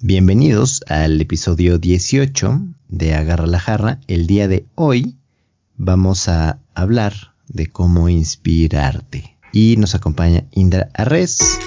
Bienvenidos al episodio 18 de Agarra la Jarra. El día de hoy vamos a hablar de cómo inspirarte. Y nos acompaña Indra Arres.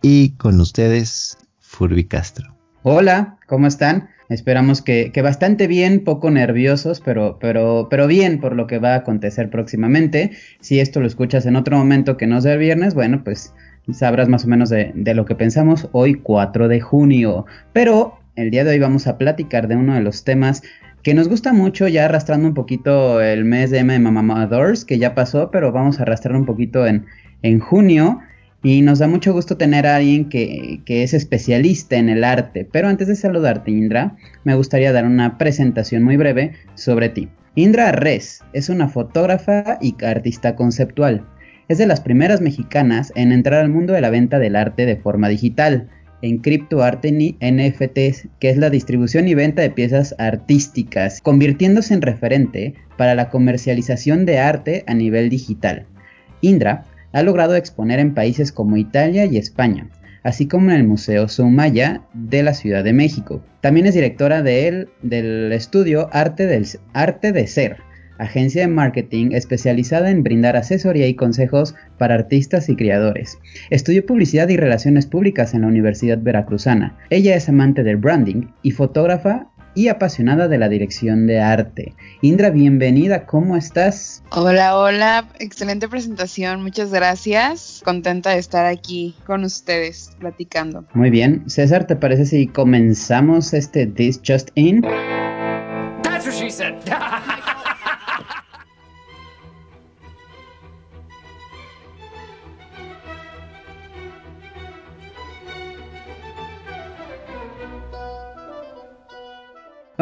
Y con ustedes, Furby Castro. Hola, ¿cómo están? Esperamos que, bastante bien, poco nerviosos, pero, pero, pero bien por lo que va a acontecer próximamente. Si esto lo escuchas en otro momento que no sea el viernes, bueno, pues sabrás más o menos de, lo que pensamos hoy 4 de junio. Pero el día de hoy vamos a platicar de uno de los temas que nos gusta mucho, ya arrastrando un poquito el mes de M Mamadors, que ya pasó, pero vamos a arrastrar un poquito en, en junio. Y nos da mucho gusto tener a alguien que, es especialista en el arte. Pero antes de saludarte, Indra, me gustaría dar una presentación muy breve sobre ti. Indra Res es una fotógrafa y artista conceptual. Es de las primeras mexicanas en entrar al mundo de la venta del arte de forma digital, en criptoarte NFTs, que es la distribución y venta de piezas artísticas, convirtiéndose en referente para la comercialización de arte a nivel digital. Indra ha logrado exponer en países como Italia y España, así como en el Museo Soumaya de la Ciudad de México. También es directora del estudio Arte, Arte de Ser, agencia de marketing especializada en brindar asesoría y consejos para artistas y creadores. Estudió publicidad y relaciones públicas en la Universidad Veracruzana. Ella es amante del branding y fotógrafa y apasionada de la dirección de arte. Indra, bienvenida, ¿cómo estás? Hola, hola, excelente presentación, muchas gracias. Contenta de estar aquí con ustedes platicando. Muy bien, César, ¿te parece si comenzamos este This Just In? That's what she said.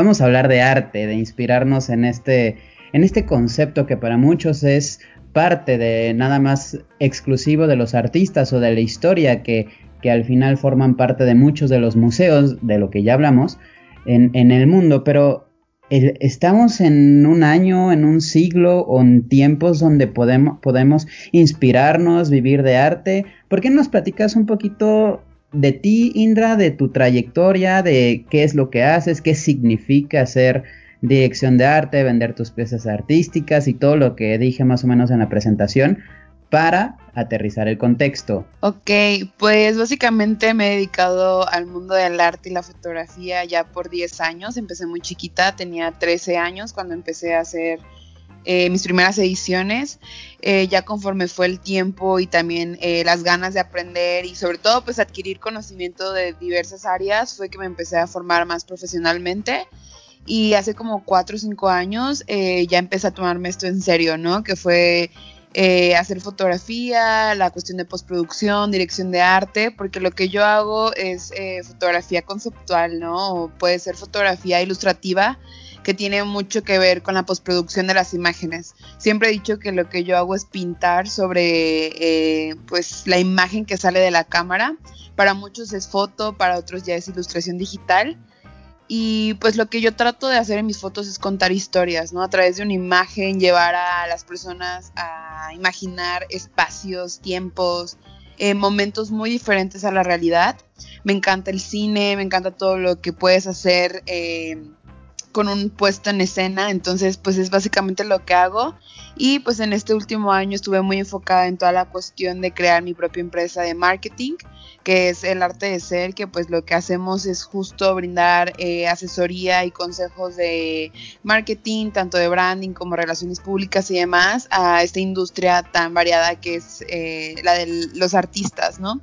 Vamos a hablar de arte, de inspirarnos en este, en este concepto que para muchos es parte de nada más exclusivo de los artistas o de la historia que, que al final forman parte de muchos de los museos, de lo que ya hablamos, en, en el mundo, pero estamos en un año, en un siglo o en tiempos donde podemos, podemos inspirarnos, vivir de arte. ¿Por qué nos platicas un poquito de ti, Indra, de tu trayectoria, de qué es lo que haces, qué significa hacer dirección de arte, vender tus piezas artísticas y todo lo que dije más o menos en la presentación para aterrizar el contexto. Ok, pues básicamente me he dedicado al mundo del arte y la fotografía ya por 10 años. Empecé muy chiquita, tenía 13 años cuando empecé a hacer eh, mis primeras ediciones, eh, ya conforme fue el tiempo y también eh, las ganas de aprender y sobre todo pues adquirir conocimiento de diversas áreas fue que me empecé a formar más profesionalmente y hace como cuatro o cinco años ya empecé a tomarme esto en serio, ¿no? Que fue hacer fotografía, la cuestión de postproducción, dirección de arte, porque lo que yo hago es fotografía conceptual, ¿no? puede ser fotografía ilustrativa que tiene mucho que ver con la postproducción de las imágenes. Siempre he dicho que lo que yo hago es pintar sobre eh, pues la imagen que sale de la cámara. Para muchos es foto, para otros ya es ilustración digital. Y pues lo que yo trato de hacer en mis fotos es contar historias, ¿no? A través de una imagen, llevar a las personas a imaginar espacios, tiempos, eh, momentos muy diferentes a la realidad. Me encanta el cine, me encanta todo lo que puedes hacer. Eh, con un puesto en escena, entonces pues es básicamente lo que hago y pues en este último año estuve muy enfocada en toda la cuestión de crear mi propia empresa de marketing, que es el arte de ser, que pues lo que hacemos es justo brindar eh, asesoría y consejos de marketing, tanto de branding como relaciones públicas y demás, a esta industria tan variada que es eh, la de los artistas, ¿no?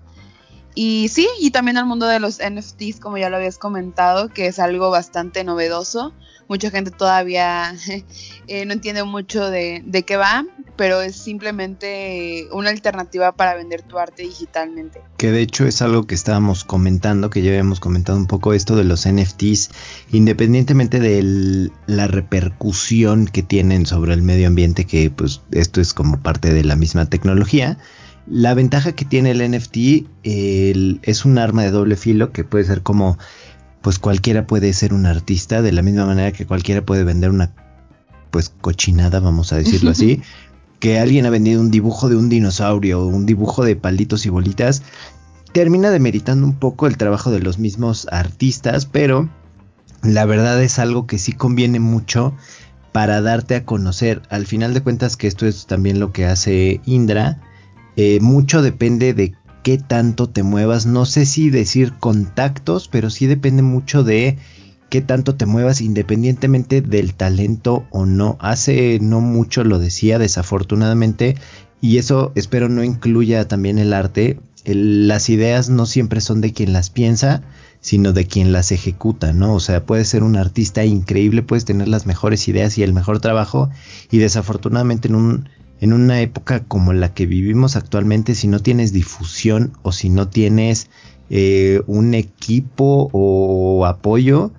Y sí, y también al mundo de los NFTs, como ya lo habías comentado, que es algo bastante novedoso. Mucha gente todavía eh, no entiende mucho de, de, qué va, pero es simplemente una alternativa para vender tu arte digitalmente. Que de hecho es algo que estábamos comentando, que ya habíamos comentado un poco esto de los NFTs, independientemente de la repercusión que tienen sobre el medio ambiente, que pues esto es como parte de la misma tecnología la ventaja que tiene el NFT es un arma de doble filo que puede ser como pues cualquiera puede ser un artista, de la misma manera que cualquiera puede vender una pues cochinada, vamos a decirlo así, que alguien ha vendido un dibujo de un dinosaurio o un dibujo de palitos y bolitas, termina demeritando un poco el trabajo de los mismos artistas, pero la verdad es algo que sí conviene mucho para darte a conocer. Al final de cuentas que esto es también lo que hace Indra, eh, mucho depende de qué tanto te muevas, no sé si decir contactos, pero sí depende mucho de qué tanto te muevas independientemente del talento o no. Hace no mucho lo decía desafortunadamente y eso espero no incluya también el arte. las ideas no siempre son de quien las piensa, sino de quien las ejecuta, ¿no? O sea, puedes ser un artista increíble, puedes tener las mejores ideas y el mejor trabajo y desafortunadamente en un en una época como la que vivimos actualmente, si no tienes difusión o si no tienes eh, un equipo o apoyo,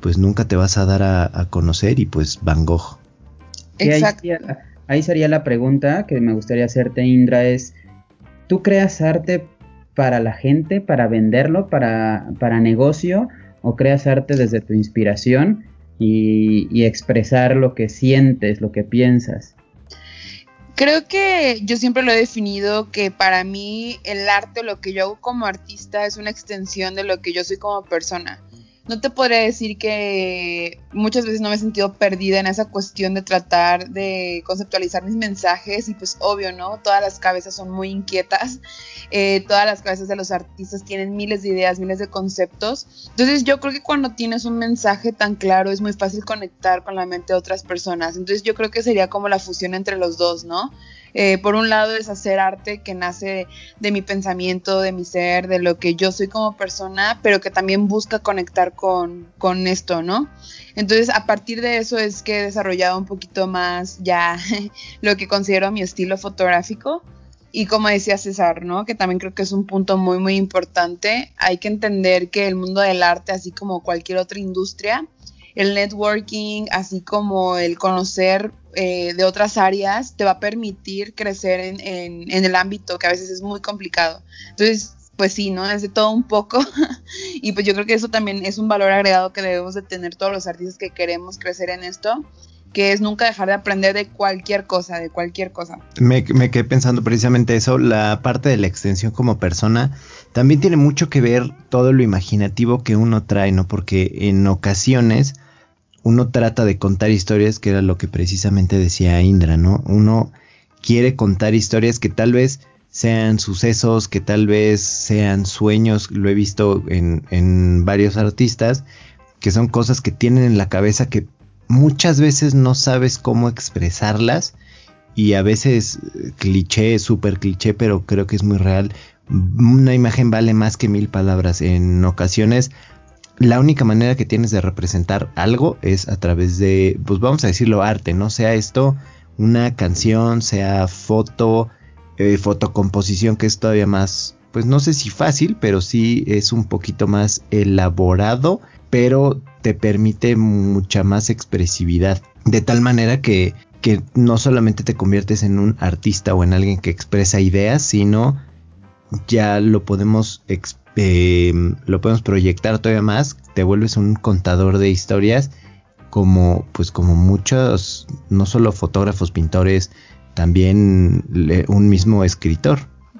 pues nunca te vas a dar a, conocer y pues Van Gogh. Exacto. Ahí sería, la pregunta que me gustaría hacerte, Indra, es, ¿tú creas arte para la gente, para venderlo, para, para negocio, o creas arte desde tu inspiración y, y expresar lo que sientes, lo que piensas? Creo que yo siempre lo he definido que para mí el arte, lo que yo hago como artista, es una extensión de lo que yo soy como persona no te podría decir que muchas veces no me he sentido perdida en esa cuestión de tratar de conceptualizar mis mensajes y pues obvio, ¿no? Todas las cabezas son muy inquietas, eh, todas las cabezas de los artistas tienen miles de ideas, miles de conceptos. Entonces yo creo que cuando tienes un mensaje tan claro es muy fácil conectar con la mente de otras personas. Entonces yo creo que sería como la fusión entre los dos, ¿no? Eh, por un lado es hacer arte que nace de mi pensamiento, de mi ser, de lo que yo soy como persona, pero que también busca conectar con, con esto, ¿no? Entonces a partir de eso es que he desarrollado un poquito más ya lo que considero mi estilo fotográfico. Y como decía César, ¿no? Que también creo que es un punto muy, muy importante. Hay que entender que el mundo del arte, así como cualquier otra industria, el networking, así como el conocer eh, de otras áreas, te va a permitir crecer en, en, el ámbito que a veces es muy complicado. Entonces, pues sí, ¿no? Es de todo un poco. y pues yo creo que eso también es un valor agregado que debemos de tener todos los artistas que queremos crecer en esto que es nunca dejar de aprender de cualquier cosa, de cualquier cosa. Me, me, quedé pensando precisamente eso, la parte de la extensión como persona también tiene mucho que ver todo lo imaginativo que uno trae, ¿no? Porque en ocasiones uno trata de contar historias, que era lo que precisamente decía Indra, ¿no? Uno quiere contar historias que tal vez sean sucesos, que tal vez sean sueños, lo he visto en, en varios artistas, que son cosas que tienen en la cabeza que muchas veces no sabes cómo expresarlas y a veces cliché, súper cliché, pero creo que es muy real. Una imagen vale más que mil palabras. En ocasiones la única manera que tienes de representar algo es a través de, pues vamos a decirlo, arte, ¿no? Sea esto una canción, sea foto, eh, fotocomposición, que es todavía más, pues no sé si fácil, pero sí es un poquito más elaborado, pero te permite mucha más expresividad. De tal manera que, que no solamente te conviertes en un artista o en alguien que expresa ideas, sino ya lo podemos expresar Em, lo podemos proyectar todavía más, te vuelves un contador de historias como pues como muchos, no solo fotógrafos, pintores, también un mismo escritor.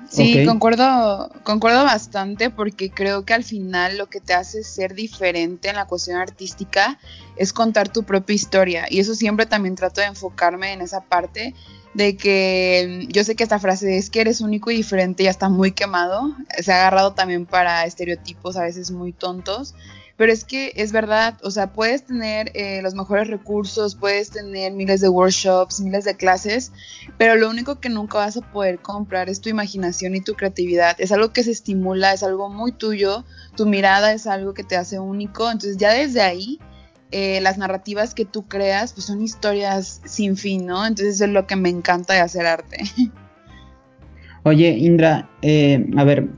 Sí, concuerdo, concuerdo bastante porque creo que al final lo que te hace ser diferente en la cuestión artística es contar tu propia historia y eso siempre también trato de enfocarme en esa parte de que yo sé que esta frase es que eres único y diferente ya está muy quemado, se ha agarrado también para estereotipos a veces muy tontos, pero es que es verdad, o sea, puedes tener eh, los mejores recursos, puedes tener miles de workshops, miles de clases, pero lo único que nunca vas a poder comprar es tu imaginación y tu creatividad, es algo que se estimula, es algo muy tuyo, tu mirada es algo que te hace único, entonces ya desde ahí eh, las narrativas que tú creas pues son historias sin fin, ¿no? Entonces es lo que me encanta de hacer arte. Oye, Indra, eh, a ver,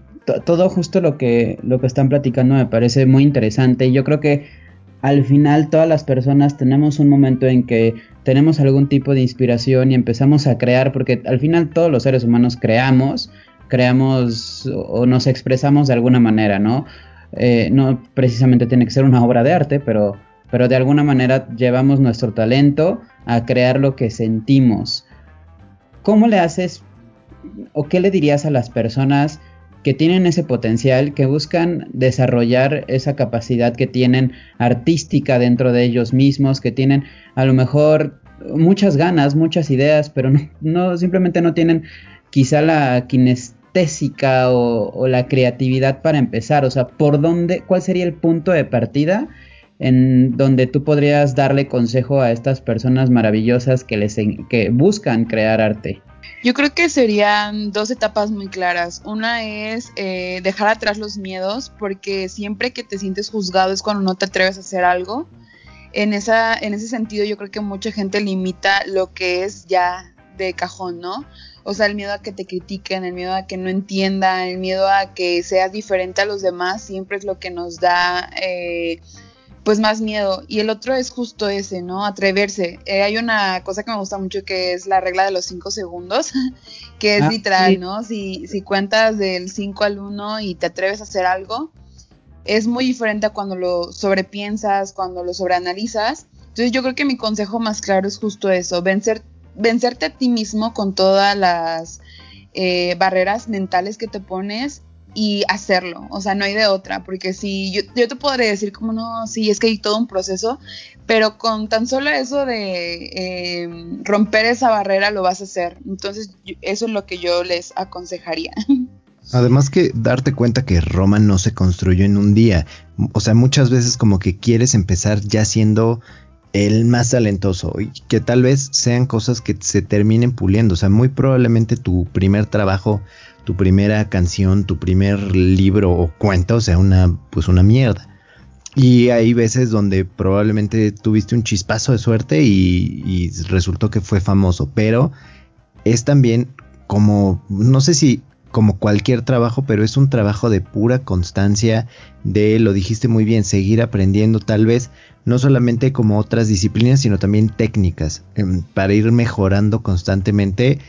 todo justo lo que, lo que están platicando me parece muy interesante. Yo creo que al final todas las personas tenemos un momento en que tenemos algún tipo de inspiración y empezamos a crear, porque al final todos los seres humanos creamos, creamos o nos expresamos de alguna manera, ¿no? eh, no precisamente tiene que ser una obra de arte, pero, pero de alguna manera llevamos nuestro talento a crear lo que sentimos. ¿Cómo le haces o qué le dirías a las personas que tienen ese potencial, que buscan desarrollar esa capacidad que tienen artística dentro de ellos mismos, que tienen a lo mejor muchas ganas, muchas ideas, pero no, simplemente no tienen quizá la kinestésica o, o, la creatividad para empezar. O sea, ¿por dónde, cuál sería el punto de partida en donde tú podrías darle consejo a estas personas maravillosas que les que buscan crear arte? Yo creo que serían dos etapas muy claras. Una es eh, dejar atrás los miedos, porque siempre que te sientes juzgado es cuando no te atreves a hacer algo. En, esa, en ese sentido yo creo que mucha gente limita lo que es ya de cajón, ¿no? O sea, el miedo a que te critiquen, el miedo a que no entiendan, el miedo a que seas diferente a los demás, siempre es lo que nos da... Eh, pues más miedo. Y el otro es justo ese, ¿no? Atreverse. Eh, hay una cosa que me gusta mucho que es la regla de los 5 segundos, que es ah, literal, ¿no? Si, si cuentas del 5 al 1 y te atreves a hacer algo, es muy diferente a cuando lo sobrepiensas, cuando lo sobreanalizas. Entonces yo creo que mi consejo más claro es justo eso, vencer, vencerte a ti mismo con todas las eh, barreras mentales que te pones y hacerlo, o sea, no hay de otra, porque si yo, yo te podría decir como no, sí, es que hay todo un proceso, pero con tan solo eso de em, romper esa barrera lo vas a hacer, entonces eso es lo que yo les aconsejaría. Además que darte cuenta que Roma no se construyó en un día, o sea, muchas veces como que quieres empezar ya siendo el más talentoso y que tal vez sean cosas que se terminen puliendo, o sea, muy probablemente tu primer trabajo tu primera canción, tu primer libro o cuento sea una, pues una mierda. Y hay veces donde probablemente tuviste un chispazo de suerte y, y, resultó que fue famoso, pero es también como, no sé si como cualquier trabajo, pero es un trabajo de pura constancia, de, lo dijiste muy bien, seguir aprendiendo tal vez, no solamente como otras disciplinas, sino también técnicas, em, para ir mejorando constantemente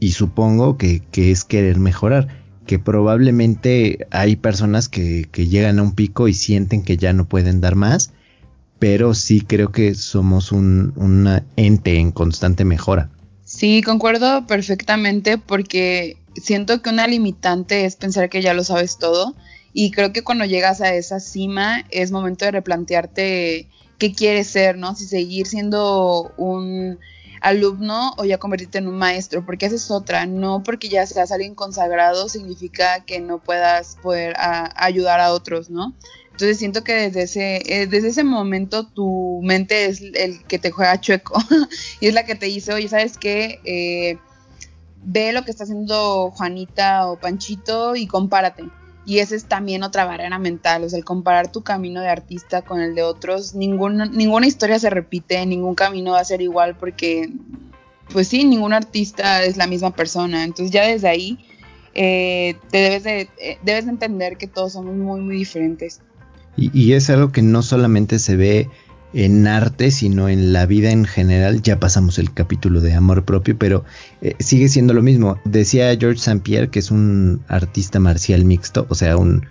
y supongo que, es querer mejorar, que probablemente hay personas que, llegan a un pico y sienten que ya no pueden dar más, pero sí creo que somos un, ente en constante mejora. Sí, concuerdo perfectamente porque siento que una limitante es pensar que ya lo sabes todo y creo que cuando llegas a esa cima es momento de replantearte qué quieres ser, ¿no? Si seguir siendo un alumno o ya convertirte en un maestro, porque esa es otra, no porque ya seas alguien consagrado significa que no puedas poder ayudar a otros, ¿no? Entonces siento que desde ese, eh, desde ese momento tu mente es el que te juega chueco y es la que te dice, oye, ¿sabes qué? Eh, ve lo que está haciendo Juanita o Panchito y compárate. Y esa es también otra barrera mental, o sea, el comparar tu camino de artista con el de otros, ninguna, ninguna historia se repite, ningún camino va a ser igual porque, pues sí, ningún artista es la misma persona. Entonces ya desde ahí eh, te debes de, eh, debes de entender que todos somos muy, muy diferentes. Y, y es algo que no solamente se ve en arte, sino en la vida en general. Ya pasamos el capítulo de amor propio, pero eh, sigue siendo lo mismo. Decía George St. Pierre, que es un artista marcial mixto, o sea, un,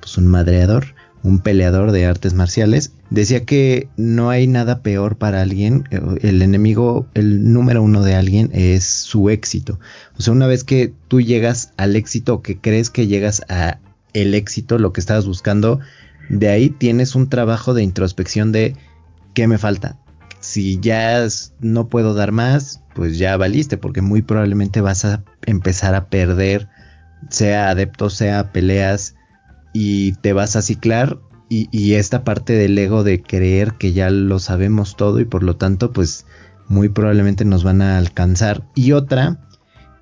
pues un madreador, un peleador de artes marciales. Decía que no hay nada peor para alguien. Eh, el enemigo, el número uno de alguien es su éxito. O sea, una vez que tú llegas al éxito, que crees que llegas a el éxito, lo que estabas buscando, de ahí tienes un trabajo de introspección de ¿qué me falta? Si ya no puedo dar más, pues ya valiste, porque muy probablemente vas a empezar a perder, sea adeptos, sea peleas, y te vas a ciclar. Y, esta parte del ego de creer que ya lo sabemos todo y por lo tanto, pues muy probablemente nos van a alcanzar. Y otra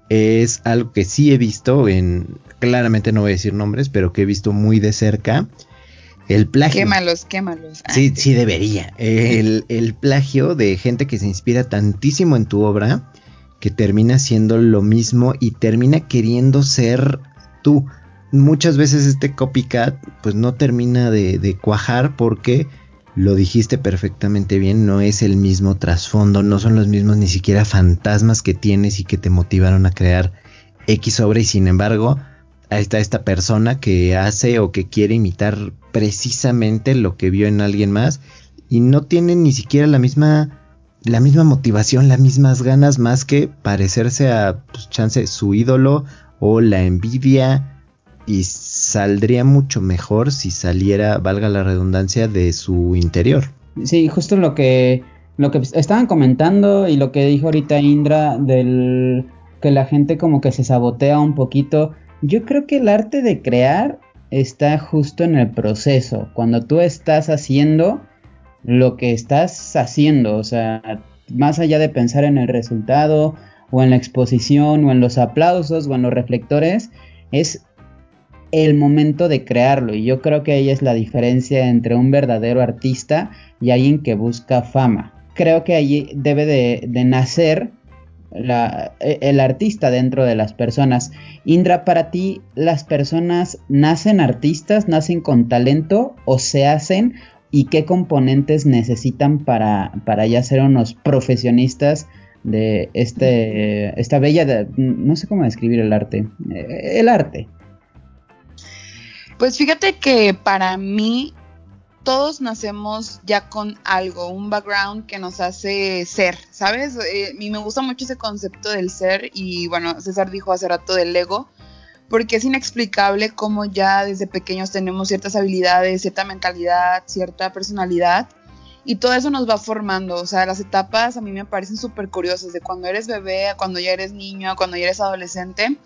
es algo que sí he visto en, claramente no voy a decir nombres, pero que he visto muy de cerca el plagio. Quémalos, quémalos. Ah, sí, sí debería. El, el, plagio de gente que se inspira tantísimo en tu obra que termina siendo lo mismo y termina queriendo ser tú. Muchas veces este copycat pues no termina de, de cuajar porque lo dijiste perfectamente bien, no es el mismo trasfondo, no son los mismos ni siquiera fantasmas que tienes y que te motivaron a crear X obra y sin embargo ahí está esta persona que hace o que quiere imitar precisamente lo que vio en alguien más y no tiene ni siquiera la misma la misma motivación, las mismas ganas más que parecerse a pues, chance su ídolo o la envidia y saldría mucho mejor si saliera, valga la redundancia, de su interior. Sí, justo lo que lo que estaban comentando y lo que dijo ahorita Indra del que la gente como que se sabotea un poquito. Yo creo que el arte de crear está justo en el proceso, cuando tú estás haciendo lo que estás haciendo, o sea, más allá de pensar en el resultado o en la exposición o en los aplausos o en los reflectores, es el momento de crearlo y yo creo que ahí es la diferencia entre un verdadero artista y alguien que busca fama. Creo que allí debe de, nacer e, el artista dentro de las personas. Indra, para ti, ¿las personas nacen artistas, nacen con talento o se hacen y qué componentes necesitan para, para ya ser unos profesionistas de este, esta bella, no sé cómo describir el arte, eh, el arte. Pues fíjate que para mí todos nacemos ya con algo, un background que nos hace ser, ¿sabes? Eh, y me gusta mucho ese concepto del ser y bueno, César dijo hace rato del ego porque es inexplicable cómo ya desde pequeños tenemos ciertas habilidades, cierta mentalidad, cierta personalidad. Y todo eso nos va formando, o sea, las etapas a mí me parecen súper curiosas, de cuando eres bebé, a cuando ya eres niño, a cuando ya eres adolescente,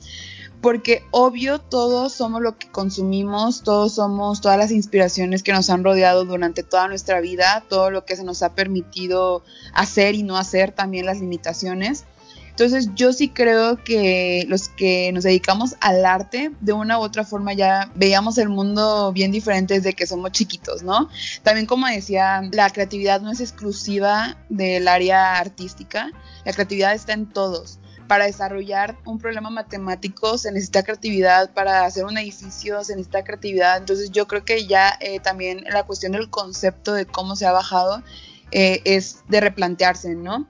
porque obvio todos somos lo que consumimos, todos somos todas las inspiraciones que nos han rodeado durante toda nuestra vida, todo lo que se nos ha permitido hacer y no hacer, también las limitaciones. Entonces yo sí creo que los que nos dedicamos al arte, de una u otra forma ya veíamos el mundo bien diferente desde que somos chiquitos, ¿no? También como decía, la creatividad no es exclusiva del área artística, la creatividad está en todos para desarrollar un problema matemático se necesita creatividad, para hacer un edificio se necesita creatividad, entonces yo creo que ya eh, también la cuestión del concepto de cómo se ha bajado eh, es de replantearse, ¿no?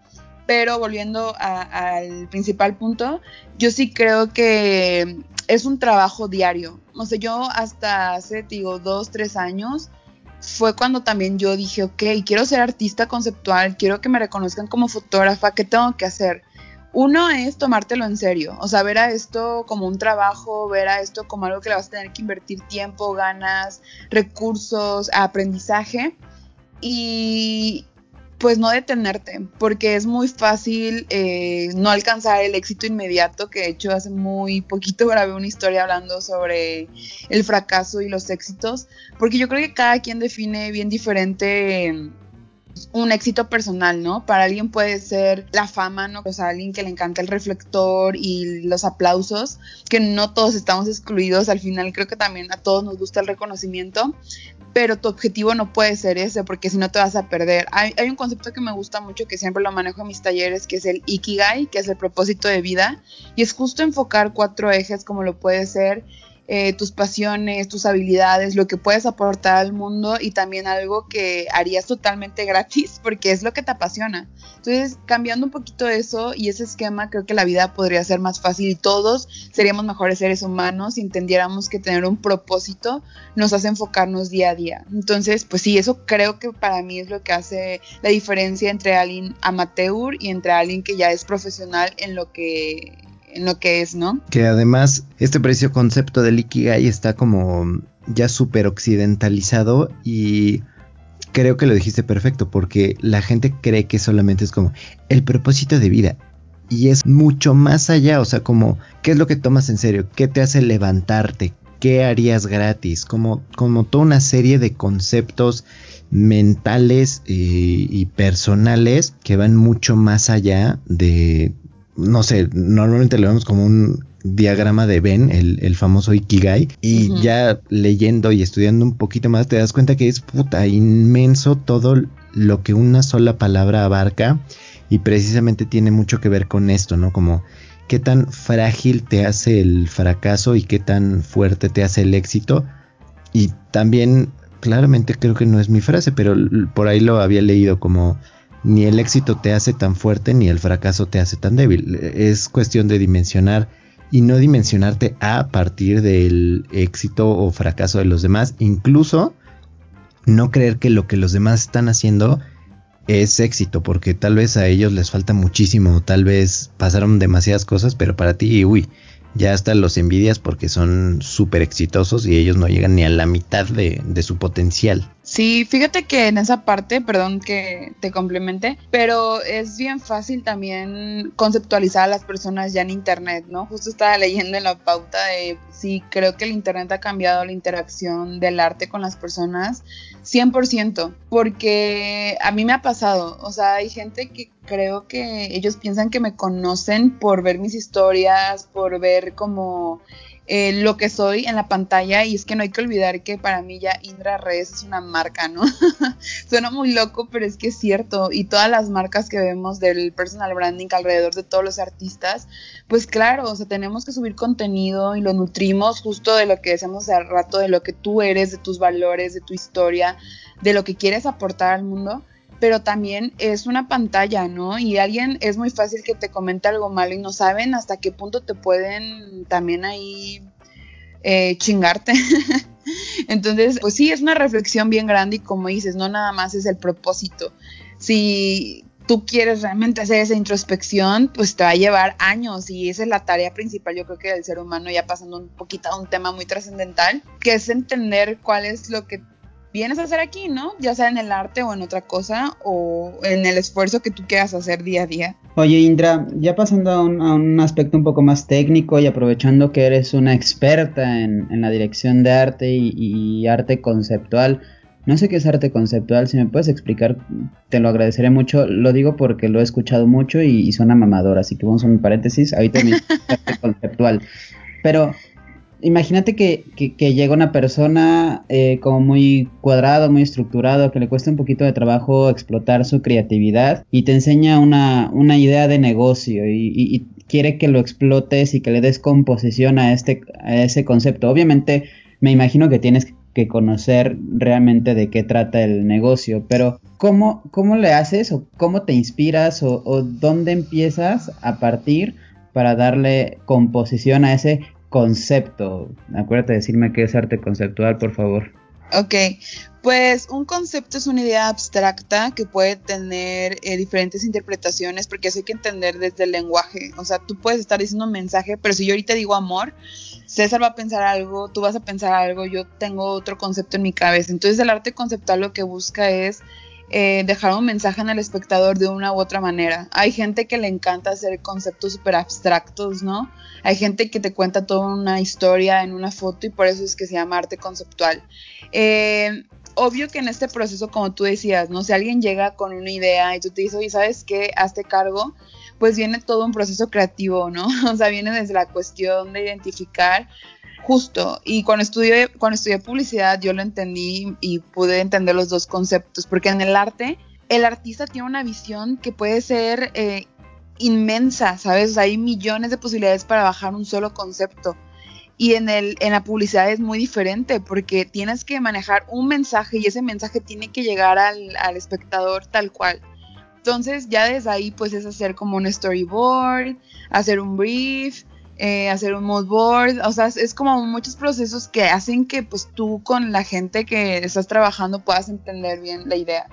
pero volviendo al principal punto, yo sí creo que es un trabajo diario. O sea, yo hasta hace, digo, dos, tres años, fue cuando también yo dije, ok, quiero ser artista conceptual, quiero que me reconozcan como fotógrafa, ¿qué tengo que hacer? Uno es tomártelo en serio, o sea, ver a esto como un trabajo, ver a esto como algo que le vas a tener que invertir tiempo, ganas, recursos, aprendizaje. Y, pues no detenerte, porque es muy fácil eh, no alcanzar el éxito inmediato, que de hecho hace muy poquito grabé una historia hablando sobre el fracaso y los éxitos, porque yo creo que cada quien define bien diferente un éxito personal, ¿no? Para alguien puede ser la fama, ¿no? O sea, alguien que le encanta el reflector y los aplausos, que no todos estamos excluidos, al final creo que también a todos nos gusta el reconocimiento, pero tu objetivo no puede ser ese porque si no te vas a perder. Hay, un concepto que me gusta mucho que siempre lo manejo en mis talleres que es el Ikigai, que es el propósito de vida y es justo enfocar cuatro ejes como lo puede ser eh, tus pasiones, tus habilidades, lo que puedes aportar al mundo y también algo que harías totalmente gratis porque es lo que te apasiona. Entonces, cambiando un poquito eso y ese esquema, creo que la vida podría ser más fácil y todos seríamos mejores seres humanos si entendiéramos que tener un propósito nos hace enfocarnos día a día. Entonces, pues sí, eso creo que para mí es lo que hace la diferencia entre alguien amateur y entre alguien que ya es profesional en lo que en lo que es, ¿no? Que además este precio concepto del Ikigai está como ya súper occidentalizado y creo que lo dijiste perfecto porque la gente cree que solamente es como el propósito de vida y es mucho más allá, o sea, como qué es lo que tomas en serio, qué te hace levantarte, qué harías gratis, como, como toda una serie de conceptos mentales eh, y personales que van mucho más allá de, no sé, normalmente lo vemos como un diagrama de Ben, el, famoso Ikigai, y ya leyendo y estudiando un poquito más te das cuenta que es puta inmenso todo lo que una sola palabra abarca y precisamente tiene mucho que ver con esto, ¿no? Como qué tan frágil te hace el fracaso y qué tan fuerte te hace el éxito y también claramente creo que no es mi frase, pero por ahí lo había leído como ni el éxito te hace tan fuerte ni el fracaso te hace tan débil. Es cuestión de dimensionar y no dimensionarte a partir del éxito o fracaso de los demás, incluso no creer que lo que los demás están haciendo es éxito, porque tal vez a ellos les falta muchísimo, tal vez pasaron demasiadas cosas, pero para ti, uy, ya hasta los envidias porque son súper exitosos y ellos no llegan ni a la mitad de, de, su potencial. Sí, fíjate que en esa parte, perdón que te complemente, pero es bien fácil también conceptualizar a las personas ya en Internet, ¿no? Justo estaba leyendo en la pauta de, sí, creo que el Internet ha cambiado la interacción del arte con las personas 100%, porque a mí me ha pasado, o sea, hay gente que creo que ellos piensan que me conocen por ver mis historias, por ver como eh, lo que soy en la pantalla y es que no hay que olvidar que para mí ya Indra Redes es una marca, ¿no? Suena muy loco, pero es que es cierto y todas las marcas que vemos del personal branding alrededor de todos los artistas, pues claro, o sea, tenemos que subir contenido y lo nutrimos justo de lo que decíamos hace rato, de lo que tú eres, de tus valores, de tu historia, de lo que quieres aportar al mundo pero también es una pantalla, ¿no? Y alguien es muy fácil que te comente algo malo y no saben hasta qué punto te pueden también ahí eh, chingarte. Entonces, pues sí, es una reflexión bien grande y como dices, no nada más es el propósito. Si tú quieres realmente hacer esa introspección, pues te va a llevar años y esa es la tarea principal, yo creo que del ser humano, ya pasando un poquito a un tema muy trascendental, que es entender cuál es lo que vienes a hacer aquí, ¿no? Ya sea en el arte o en otra cosa o en el esfuerzo que tú quieras hacer día a día. Oye, Indra, ya pasando a un, aspecto un poco más técnico y aprovechando que eres una experta en, la dirección de arte y, arte conceptual, no sé qué es arte conceptual, si me puedes explicar, te lo agradeceré mucho. Lo digo porque lo he escuchado mucho y, suena mamador, así que vamos a un paréntesis, ahorita arte conceptual. Pero imagínate que, llega una persona eh, como muy cuadrado, muy estructurado, que le cuesta un poquito de trabajo explotar su creatividad y te enseña una, idea de negocio y, quiere que lo explotes y que le des composición a, este, a ese concepto. Obviamente me imagino que tienes que conocer realmente de qué trata el negocio, pero ¿cómo, cómo le haces o cómo te inspiras o, o dónde empiezas a partir para darle composición a ese concepto. Acuérdate de decirme qué es arte conceptual, por favor. Ok, pues un concepto es una idea abstracta que puede tener eh, diferentes interpretaciones porque eso hay que entender desde el lenguaje. O sea, tú puedes estar diciendo un mensaje, pero si yo ahorita digo amor, César va a pensar algo, tú vas a pensar algo, yo tengo otro concepto en mi cabeza. Entonces el arte conceptual lo que busca es eh, dejar un mensaje en el espectador de una u otra manera. Hay gente que le encanta hacer conceptos súper abstractos, ¿no? Hay gente que te cuenta toda una historia en una foto y por eso es que se llama arte conceptual. Eh, obvio que en este proceso, como tú decías, ¿no? Si alguien llega con una idea y tú te dices, oye, ¿sabes qué? Hazte cargo, pues viene todo un proceso creativo, ¿no? O sea, viene desde la cuestión de identificar Justo, y cuando estudié, cuando estudié publicidad yo lo entendí y pude entender los dos conceptos, porque en el arte el artista tiene una visión que puede ser eh, inmensa, ¿sabes? hay millones de posibilidades para bajar un solo concepto. Y en, el, en la publicidad es muy diferente porque tienes que manejar un mensaje y ese mensaje tiene que llegar al, al espectador tal cual. Entonces ya desde ahí pues es hacer como un storyboard, hacer un brief, eh, hacer un mood board, o sea, es como muchos procesos que hacen que pues tú con la gente que estás trabajando puedas entender bien la idea.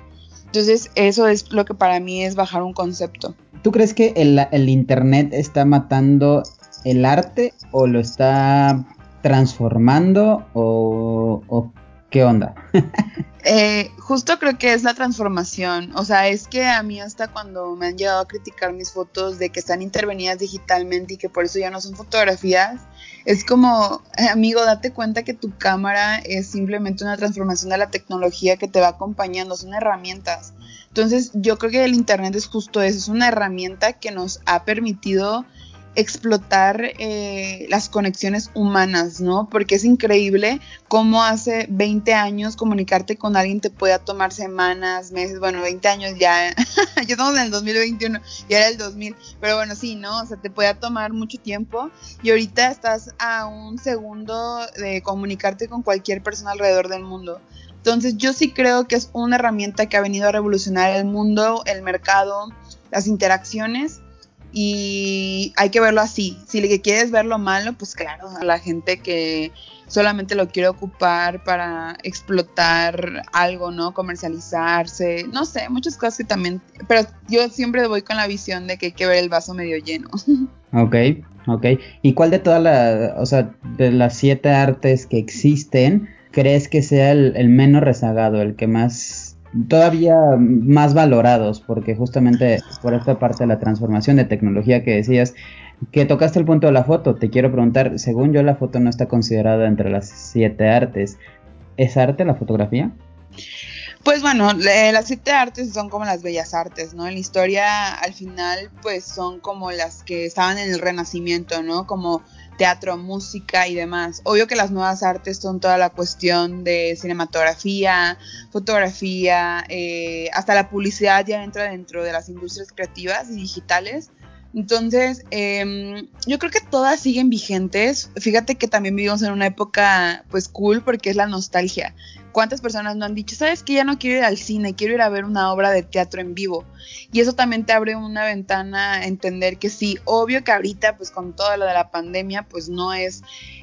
Entonces, eso es lo que para mí es bajar un concepto. ¿Tú crees que el, Internet está matando el arte o lo está transformando o, o qué onda? Eh, justo creo que es la transformación. O sea, es que a mí hasta cuando me han llegado a criticar mis fotos de que están intervenidas digitalmente y que por eso ya no son fotografías, es como, eh, amigo, date cuenta que tu cámara es simplemente una transformación de la tecnología que te va acompañando, son herramientas. Entonces yo creo que el Internet es justo eso, es una herramienta que nos ha permitido explotar eh, las conexiones humanas, ¿no? Porque es increíble cómo hace 20 años comunicarte con alguien te pueda tomar semanas, meses, bueno, 20 años ya, ya estamos en el 2021, ya era el 2000, pero bueno, sí, ¿no? O sea, te puede tomar mucho tiempo y ahorita estás a un segundo de comunicarte con cualquier persona alrededor del mundo. Entonces yo sí creo que es una herramienta que ha venido a revolucionar el mundo, el mercado, las interacciones y hay que verlo así. Si le quieres ver lo malo, pues claro, a la gente que solamente lo quiere ocupar para explotar algo, ¿no? Comercializarse, no sé, muchas cosas que también, pero yo siempre voy con la visión de que hay que ver el vaso medio lleno. Ok, ok. ¿Y cuál de todas las, o sea, de las siete artes que existen, crees que sea el menos rezagado, el que más todavía más valorados, porque justamente por esta parte de la transformación de tecnología que decías, que tocaste el punto de la foto, te quiero preguntar, según yo la foto no está considerada entre las siete artes, ¿es arte la fotografía? Pues bueno, las siete artes son como las bellas artes, ¿no? En la historia al final pues son como las que estaban en el renacimiento, ¿no? Como teatro, música y demás. Obvio que las nuevas artes son toda la cuestión de cinematografía, fotografía, eh, hasta la publicidad ya entra dentro de las industrias creativas y digitales. Entonces, em, yo creo que todas siguen vigentes. Fíjate que también vivimos en una época, pues cool, porque es la nostalgia. ¿Cuántas personas no han dicho, sabes que ya no quiero ir al cine, quiero ir a ver una obra de teatro en vivo? Y eso también te abre una ventana a entender que sí, obvio que ahorita, pues con todo lo de la pandemia, pues no es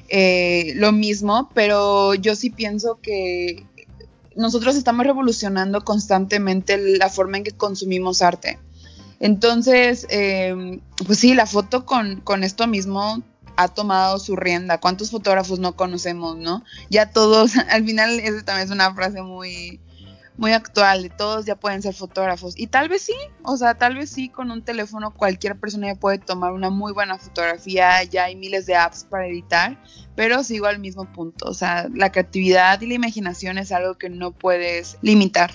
eh, lo mismo, pero yo sí pienso que nosotros estamos revolucionando constantemente la forma en que consumimos arte. Entonces, em, pues sí, la foto con, con esto mismo ha tomado su rienda. ¿Cuántos fotógrafos no conocemos, no? Ya todos, al final, esa también es una frase muy, muy actual, todos ya pueden ser fotógrafos. Y tal vez sí, o sea, tal vez sí, con un teléfono cualquier persona ya puede tomar una muy buena fotografía, ya hay miles de apps para editar, pero sigo al mismo punto, o sea, la creatividad y la imaginación es algo que no puedes limitar.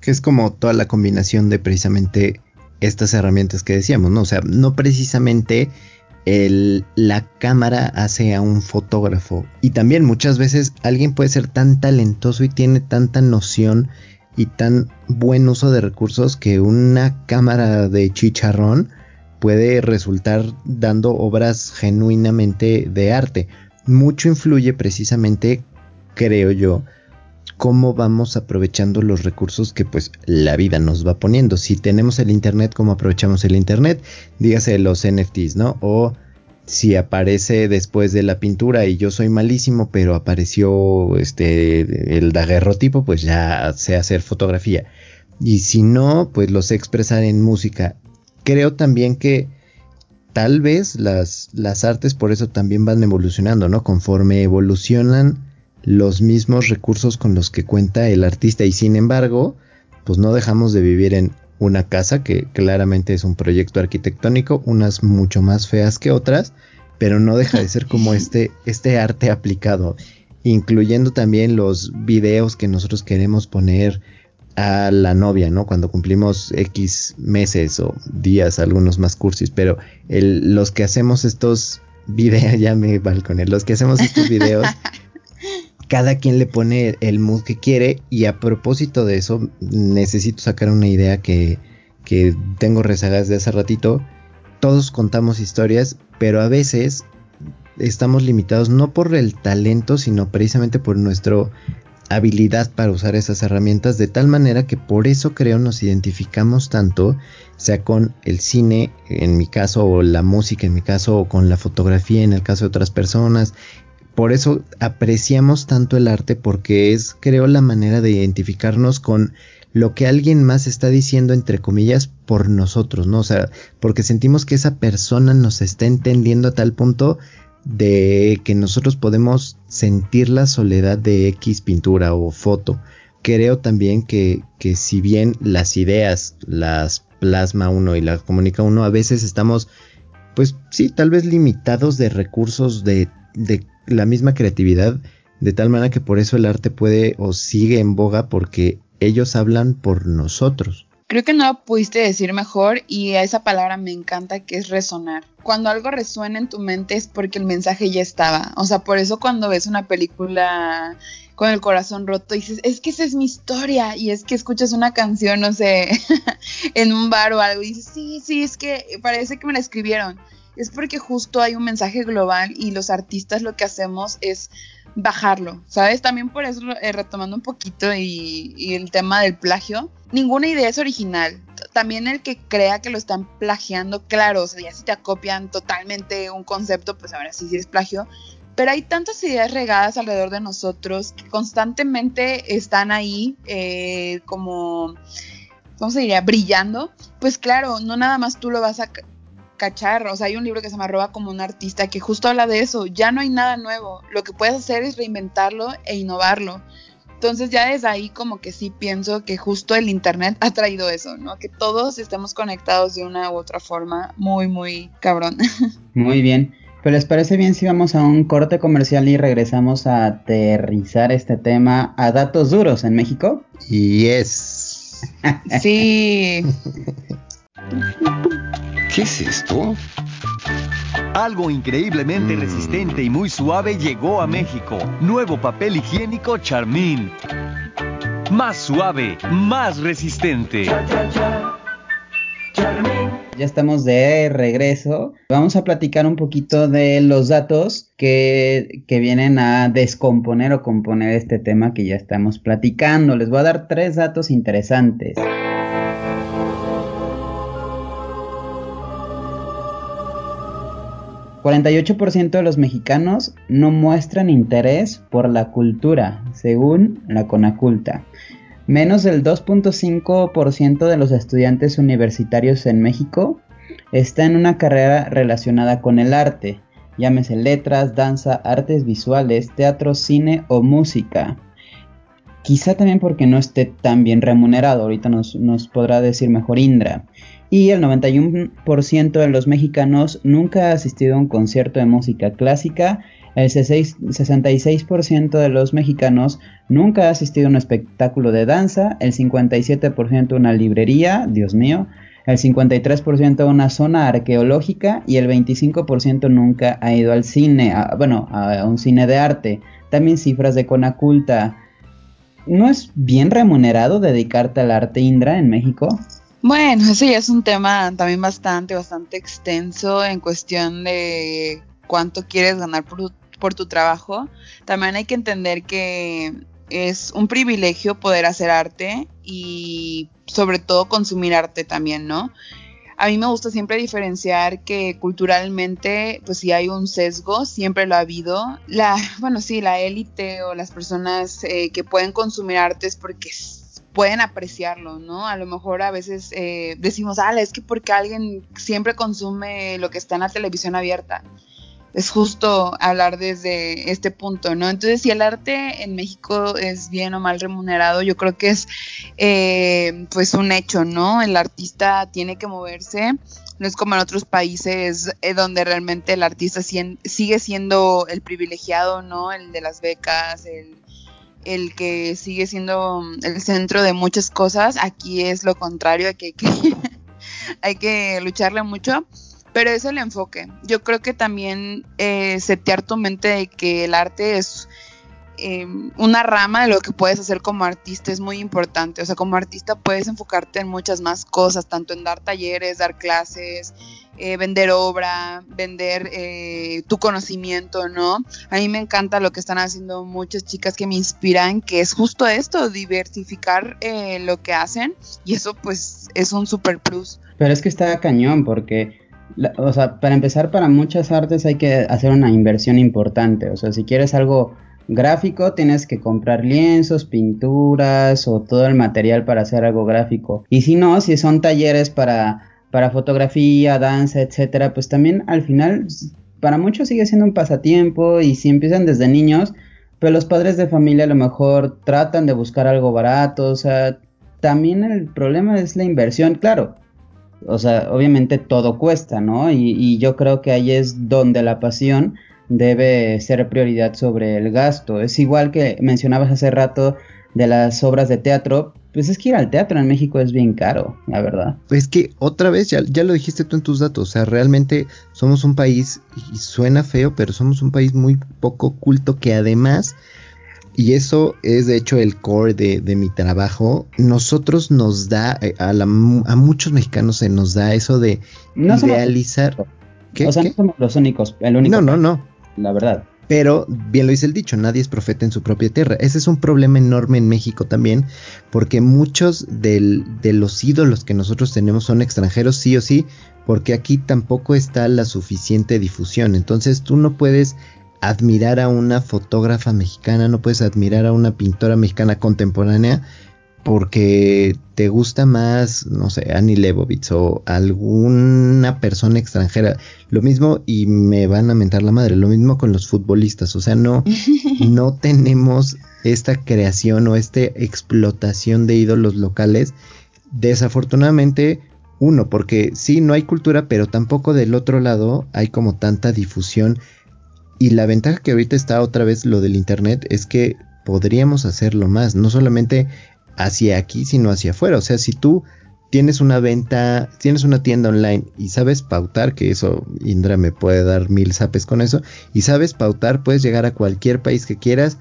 Que es como toda la combinación de precisamente estas herramientas que decíamos, ¿no? O sea, no precisamente el, la cámara hace a un fotógrafo. Y también muchas veces alguien puede ser tan talentoso y tiene tanta noción y tan buen uso de recursos que una cámara de chicharrón puede resultar dando obras genuinamente de arte. Mucho influye precisamente, creo yo, cómo vamos aprovechando los recursos que pues la vida nos va poniendo. Si tenemos el internet, cómo aprovechamos el internet, dígase los NFTs, ¿no? O si aparece después de la pintura y yo soy malísimo, pero apareció este el daguerrotipo, pues ya sé hacer fotografía. Y si no, pues lo sé expresar en música. Creo también que tal vez las, las artes por eso también van evolucionando, ¿no? Conforme evolucionan los mismos recursos con los que cuenta el artista y sin embargo, pues no dejamos de vivir en una casa que claramente es un proyecto arquitectónico, unas mucho más feas que otras, pero no deja de ser como este, este arte aplicado, incluyendo también los videos que nosotros queremos poner a la novia, ¿no? Cuando cumplimos X meses o días, algunos más cursis, pero los que hacemos estos videos, ya me balconé, los que hacemos estos videos cada quien le pone el mood que quiere y a propósito de eso necesito sacar una idea que, que tengo rezagadas de hace ratito. Todos contamos historias, pero a veces estamos limitados no por el talento, sino precisamente por nuestra habilidad para usar esas herramientas, de tal manera que por eso creo nos identificamos tanto, sea con el cine, en mi caso, o la música, en mi caso, o con la fotografía, en el caso de otras personas, por eso apreciamos tanto el arte porque es, creo, la manera de identificarnos con lo que alguien más está diciendo, entre comillas, por nosotros, ¿no? O sea, porque sentimos que esa persona nos está entendiendo a tal punto de que nosotros podemos sentir la soledad de X pintura o foto. Creo también que, que si bien las ideas las plasma uno y las comunica uno, a veces estamos, pues sí, tal vez limitados de recursos de, de la misma creatividad, de tal manera que por eso el arte puede o sigue en boga porque ellos hablan por nosotros. Creo que no lo pudiste decir mejor y a esa palabra me encanta que es resonar. Cuando algo resuena en tu mente es porque el mensaje ya estaba. O sea, por eso cuando ves una película con el corazón roto dices, es que esa es mi historia. Y es que escuchas una canción, no sé, en un bar o algo y dices, sí, sí, es que parece que me la escribieron es porque justo hay un mensaje global y los artistas lo que hacemos es bajarlo, ¿sabes? También por eso, eh, retomando un poquito y, el tema del plagio, ninguna idea es original. también el que crea que lo están plagiando, claro, o sea, ya si te acopian totalmente un concepto, pues ahora sí, sí es plagio, pero hay tantas ideas regadas alrededor de nosotros que constantemente están ahí eh, como, ¿cómo se diría? Brillando. Pues claro, no nada más tú lo vas a cachar. O sea, hay un libro que se llama Roba como un artista que justo habla de eso. Ya no hay nada nuevo. Lo que puedes hacer es reinventarlo e innovarlo. Entonces ya desde ahí como que sí pienso que justo el Internet ha traído eso, ¿no? Que todos estemos conectados de una u otra forma muy, muy cabrón. Muy bien. Pero les parece bien si vamos a un corte comercial y regresamos a aterrizar este tema a datos duros en México? Yes. sí. ¿Qué es esto? Algo increíblemente resistente y muy suave llegó a México. Nuevo papel higiénico Charmin. Más suave, más resistente. Ya estamos de regreso. Vamos a platicar un poquito de los datos que, que, vienen a descomponer o componer este tema que ya estamos platicando. Les voy a dar tres datos interesantes. 48% de los mexicanos no muestran interés por la cultura, según la Conaculta. Menos del 2.5% de los estudiantes universitarios en México está en una carrera relacionada con el arte, llámese letras, danza, artes visuales, teatro, cine o música. Quizá también porque no esté tan bien remunerado, ahorita nos, nos podrá decir mejor Indra. Y el 91% de los mexicanos nunca ha asistido a un concierto de música clásica el 66% de los mexicanos nunca ha asistido a un espectáculo de danza, el 57% a una librería, Dios mío, el 53% a una zona arqueológica y el 25% nunca ha ido al cine, bueno, a un cine de arte. También cifras de Conaculta. ¿No es bien remunerado dedicarte al arte Indra en México? Bueno, ese ya es un tema también bastante, bastante extenso en cuestión de cuánto quieres ganar por, tu trabajo, también hay que entender que es un privilegio poder hacer arte y sobre todo consumir arte también, ¿no? A mí me gusta siempre diferenciar que culturalmente, pues si hay un sesgo, siempre lo ha habido. La, bueno, sí, la élite o las personas eh, que pueden consumir arte es porque pueden apreciarlo, ¿no? A lo mejor a veces eh, decimos, ah, es que porque alguien siempre consume lo que está en la televisión abierta es justo hablar desde este punto, ¿no? Entonces, si el arte en México es bien o mal remunerado, yo creo que es eh, pues un hecho, ¿no? El artista tiene que moverse, no es como en otros países eh, donde realmente el artista sigue siendo el privilegiado, ¿no? El de las becas, el, el que sigue siendo el centro de muchas cosas, aquí es lo contrario, hay que, hay que lucharle mucho pero es el enfoque. Yo creo que también eh, setear tu mente de que el arte es em, una rama de lo que puedes hacer como artista es muy importante. O sea, como artista puedes enfocarte en muchas más cosas, tanto en dar talleres, dar clases, eh, vender obra, vender eh, tu conocimiento, ¿no? A mí me encanta lo que están haciendo muchas chicas que me inspiran, que es justo esto, diversificar eh, lo que hacen y eso pues es un super plus. Pero es que está cañón porque o sea, para empezar, para muchas artes hay que hacer una inversión importante. O sea, si quieres algo gráfico, tienes que comprar lienzos, pinturas o todo el material para hacer algo gráfico. Y si no, si son talleres para, para fotografía, danza, etcétera, pues también al final, para muchos sigue siendo un pasatiempo y si empiezan desde niños, pero los padres de familia a lo mejor tratan de buscar algo barato, o sea, también el problema es la inversión, claro o sea, obviamente todo cuesta, ¿no? Y, yo creo que ahí es donde la pasión debe ser prioridad sobre el gasto. Es igual que mencionabas hace rato de las obras de teatro, pues es que ir al teatro en México es bien caro, la verdad. Pues que otra vez, ya, ya lo dijiste tú en tus datos, o sea, realmente somos un país, y suena feo, pero somos un país muy poco culto que además y eso es de hecho el core de, mi trabajo, nosotros nos da, eh, a, muchos mexicanos se nos da eso de no idealizar. ¿Qué, o sea, no somos los únicos, el único. No, no, no. La verdad. Pero, bien lo dice el dicho, nadie es profeta en su propia tierra. Ese es un problema enorme en México también, porque muchos de los ídolos que nosotros tenemos son extranjeros, sí o sí, porque aquí tampoco está la suficiente difusión. Entonces tú no puedes admirar a una fotógrafa mexicana, no puedes admirar a una pintora mexicana contemporánea porque te gusta más, no sé, Annie Leibovitz o alguna persona extranjera. Lo mismo, y me van a mentar la madre, lo mismo con los futbolistas. O sea, no, no tenemos esta creación o esta explotación de ídolos locales. Desafortunadamente, uno, porque sí, no hay cultura, pero tampoco del otro lado hay como tanta difusión. Y la ventaja que ahorita está otra vez lo del Internet es que podríamos hacerlo más, no solamente hacia aquí, sino hacia afuera. O sea, si tú tienes una venta, tienes una tienda online y sabes pautar, que eso Indra me puede dar mil zapes con eso, y sabes pautar, puedes llegar a cualquier país que quieras,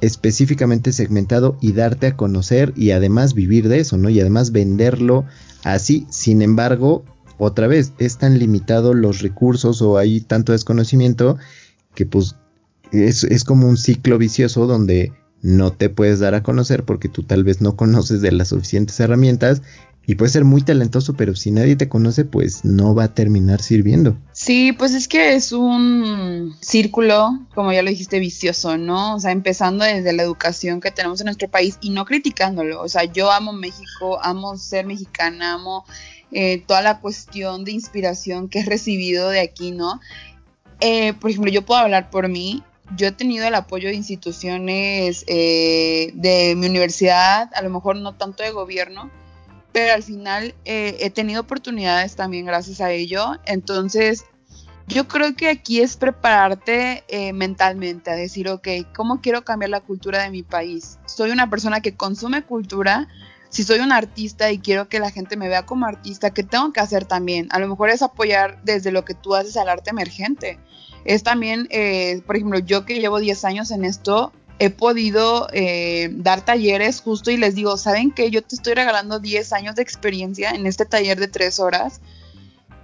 específicamente segmentado y darte a conocer y además vivir de eso, ¿no? Y además venderlo así. Sin embargo, otra vez, es tan limitado los recursos o hay tanto desconocimiento que pues es, es como un ciclo vicioso donde no te puedes dar a conocer porque tú tal vez no conoces de las suficientes herramientas y puedes ser muy talentoso, pero si nadie te conoce, pues no va a terminar sirviendo. Sí, pues es que es un círculo, como ya lo dijiste, vicioso, ¿no? O sea, empezando desde la educación que tenemos en nuestro país y no criticándolo. O sea, yo amo México, amo ser mexicana, amo eh, toda la cuestión de inspiración que he recibido de aquí, ¿no? Eh, por ejemplo, yo puedo hablar por mí yo he tenido el apoyo de instituciones eh, de mi universidad, a lo mejor no tanto de gobierno, pero al final eh, he tenido oportunidades también gracias a ello. Entonces, yo creo que aquí es prepararte eh, mentalmente a decir, ok, ¿cómo quiero cambiar la cultura de mi país? Soy una persona que consume cultura. Si soy un artista y quiero que la gente me vea como artista, ¿qué tengo que hacer también? A lo mejor es apoyar desde lo que tú haces al arte emergente es también, eh, por ejemplo, yo que llevo 10 años en esto, he podido eh, dar talleres justo y les digo, ¿saben qué? Yo te estoy regalando 10 años de experiencia en este taller de 3 horas,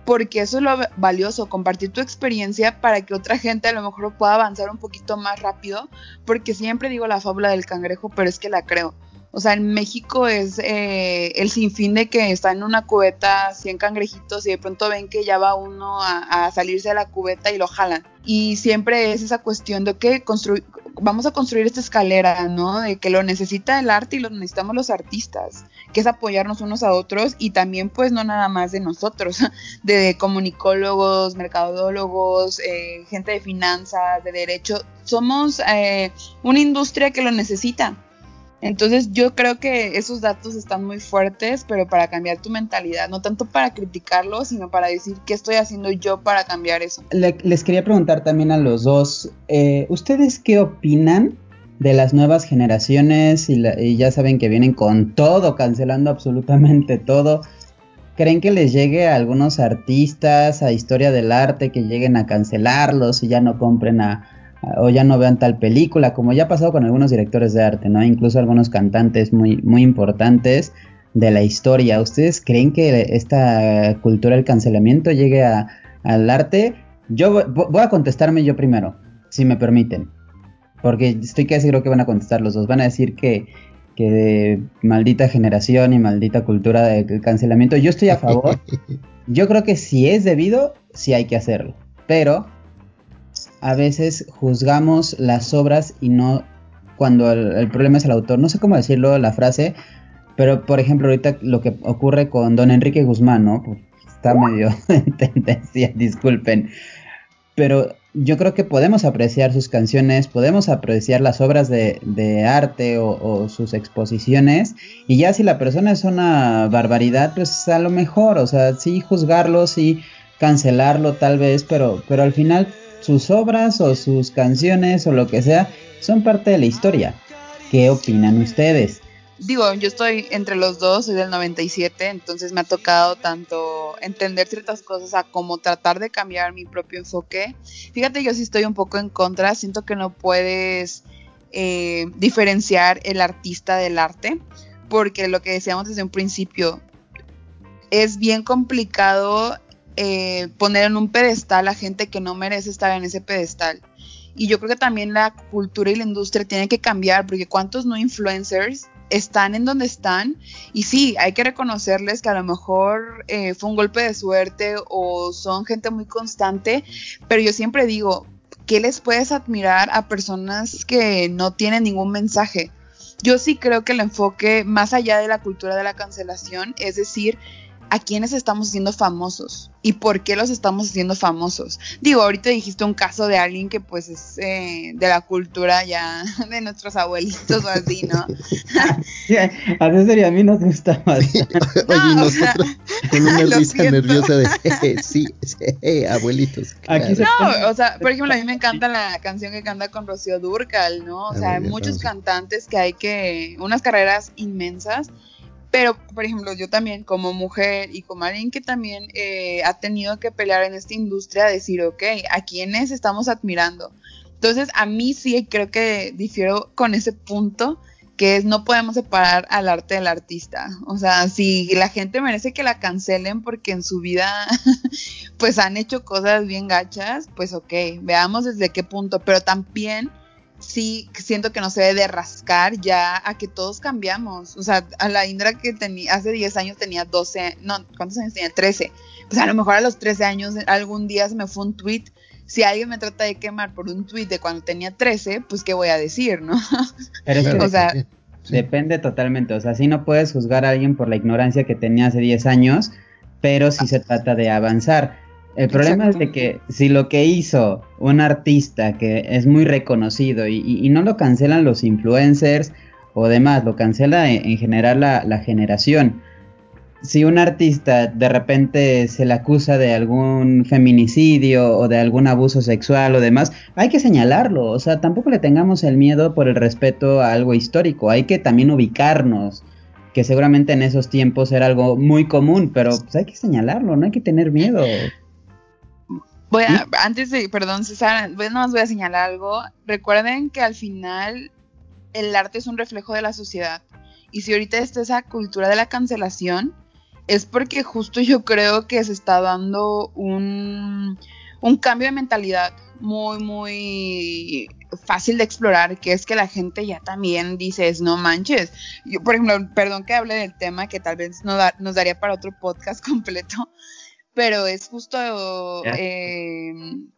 porque eso es lo valioso, compartir tu experiencia para que otra gente a lo mejor pueda avanzar un poquito más rápido, porque siempre digo la fábula del cangrejo, pero es que la creo. O sea, en México es eh, el sinfín de que está en una cubeta 100 cangrejitos y de pronto ven que ya va uno a, salirse de la cubeta y lo jalan. Y siempre es esa cuestión de que vamos a construir esta escalera, ¿no? De que lo necesita el arte y lo necesitamos los artistas, que es apoyarnos unos a otros y también pues no nada más de nosotros, de comunicólogos, mercadólogos, eh, gente de finanzas, de derecho. Somos eh, una industria que lo necesita entonces yo creo que esos datos están muy fuertes, pero para cambiar tu mentalidad, no tanto para criticarlo, sino para decir qué estoy haciendo yo para cambiar eso. les quería preguntar también a los dos, eh, ¿ustedes qué opinan de las nuevas generaciones y, y ya saben que vienen con todo, cancelando absolutamente todo? ¿Creen que les llegue a algunos artistas, a historia del arte, que lleguen a cancelarlos y ya no compren a o ya no vean tal película, como ya ha pasado con algunos directores de arte, ¿no? Incluso algunos cantantes muy, muy importantes de la historia. ¿Ustedes creen que esta cultura del cancelamiento llegue al arte? Yo voy a contestarme yo primero, si me permiten. Porque estoy casi seguro que van a contestar los dos. Van a decir que, que de maldita generación y maldita cultura del cancelamiento. Yo estoy a favor. Yo creo que si es debido, sí hay que hacerlo. Pero a veces juzgamos las obras y no cuando el, problema es el autor. No sé cómo decirlo la frase, pero por ejemplo ahorita lo que ocurre con don Enrique Guzmán, ¿no? Está medio en tendencia, disculpen. Pero yo creo que podemos apreciar sus canciones, podemos apreciar las obras de, arte o, o, sus exposiciones. Y ya si la persona es una barbaridad, pues a lo mejor, o sea, sí juzgarlo, sí cancelarlo tal vez, pero, pero al final sus obras o sus canciones o lo que sea son parte de la historia. ¿Qué opinan ustedes? Digo, yo estoy entre los dos, soy del 97, entonces me ha tocado tanto entender ciertas cosas a como tratar de cambiar mi propio enfoque. Fíjate, yo sí estoy un poco en contra, siento que no puedes eh, diferenciar el artista del arte, porque lo que decíamos desde un principio, es bien complicado eh, poner en un pedestal a gente que no merece estar en ese pedestal. Y yo creo que también la cultura y la industria tienen que cambiar, porque cuántos no influencers están en donde están. Y sí, hay que reconocerles que a lo mejor eh, fue un golpe de suerte o son gente muy constante, pero yo siempre digo, ¿qué les puedes admirar a personas que no tienen ningún mensaje? Yo sí creo que el enfoque más allá de la cultura de la cancelación es decir, a quiénes estamos haciendo famosos y por qué los estamos haciendo famosos. Digo, ahorita dijiste un caso de alguien que pues es eh, de la cultura ya de nuestros abuelitos o así, ¿no? a César y a mí nos gusta Oye, nosotros con una risa nerviosa de sí, sí, abuelitos. no, o sea, por ejemplo, a mí me encanta la canción que canta con Rocío Durcal, ¿no? O sea, hay muchos cantantes que hay que, unas carreras inmensas pero, por ejemplo, yo también como mujer y como alguien que también eh, ha tenido que pelear en esta industria, decir, ok, ¿a quiénes estamos admirando? Entonces, a mí sí creo que difiero con ese punto, que es no podemos separar al arte del artista. O sea, si la gente merece que la cancelen porque en su vida pues han hecho cosas bien gachas, pues ok, veamos desde qué punto, pero también sí siento que no se debe de rascar ya a que todos cambiamos. O sea, a la Indra que tenía hace 10 años tenía 12, no, ¿cuántos años tenía? 13. Pues a lo mejor a los 13 años algún día se me fue un tweet. Si alguien me trata de quemar por un tweet de cuando tenía 13, pues qué voy a decir, ¿no? o sea, depende totalmente. O sea, si no puedes juzgar a alguien por la ignorancia que tenía hace 10 años, pero si se trata de avanzar. El problema es de que si lo que hizo un artista que es muy reconocido y, no lo cancelan los influencers o demás, lo cancela en, general la, generación. Si un artista de repente se le acusa de algún feminicidio o de algún abuso sexual o demás, hay que señalarlo. O sea, tampoco le tengamos el miedo por el respeto a algo histórico. Hay que también ubicarnos que seguramente en esos tiempos era algo muy común, pero pues hay que señalarlo, no hay que tener miedo. Voy a, antes de, perdón César, nada más voy a señalar algo. Recuerden que al final el arte es un reflejo de la sociedad. Y si ahorita está esa cultura de la cancelación, es porque justo yo creo que se está dando un, un cambio de mentalidad muy, muy fácil de explorar, que es que la gente ya también dice, no manches. Yo, por ejemplo, perdón que hable del tema que tal vez no nos daría para otro podcast completo, pero es justo, eh,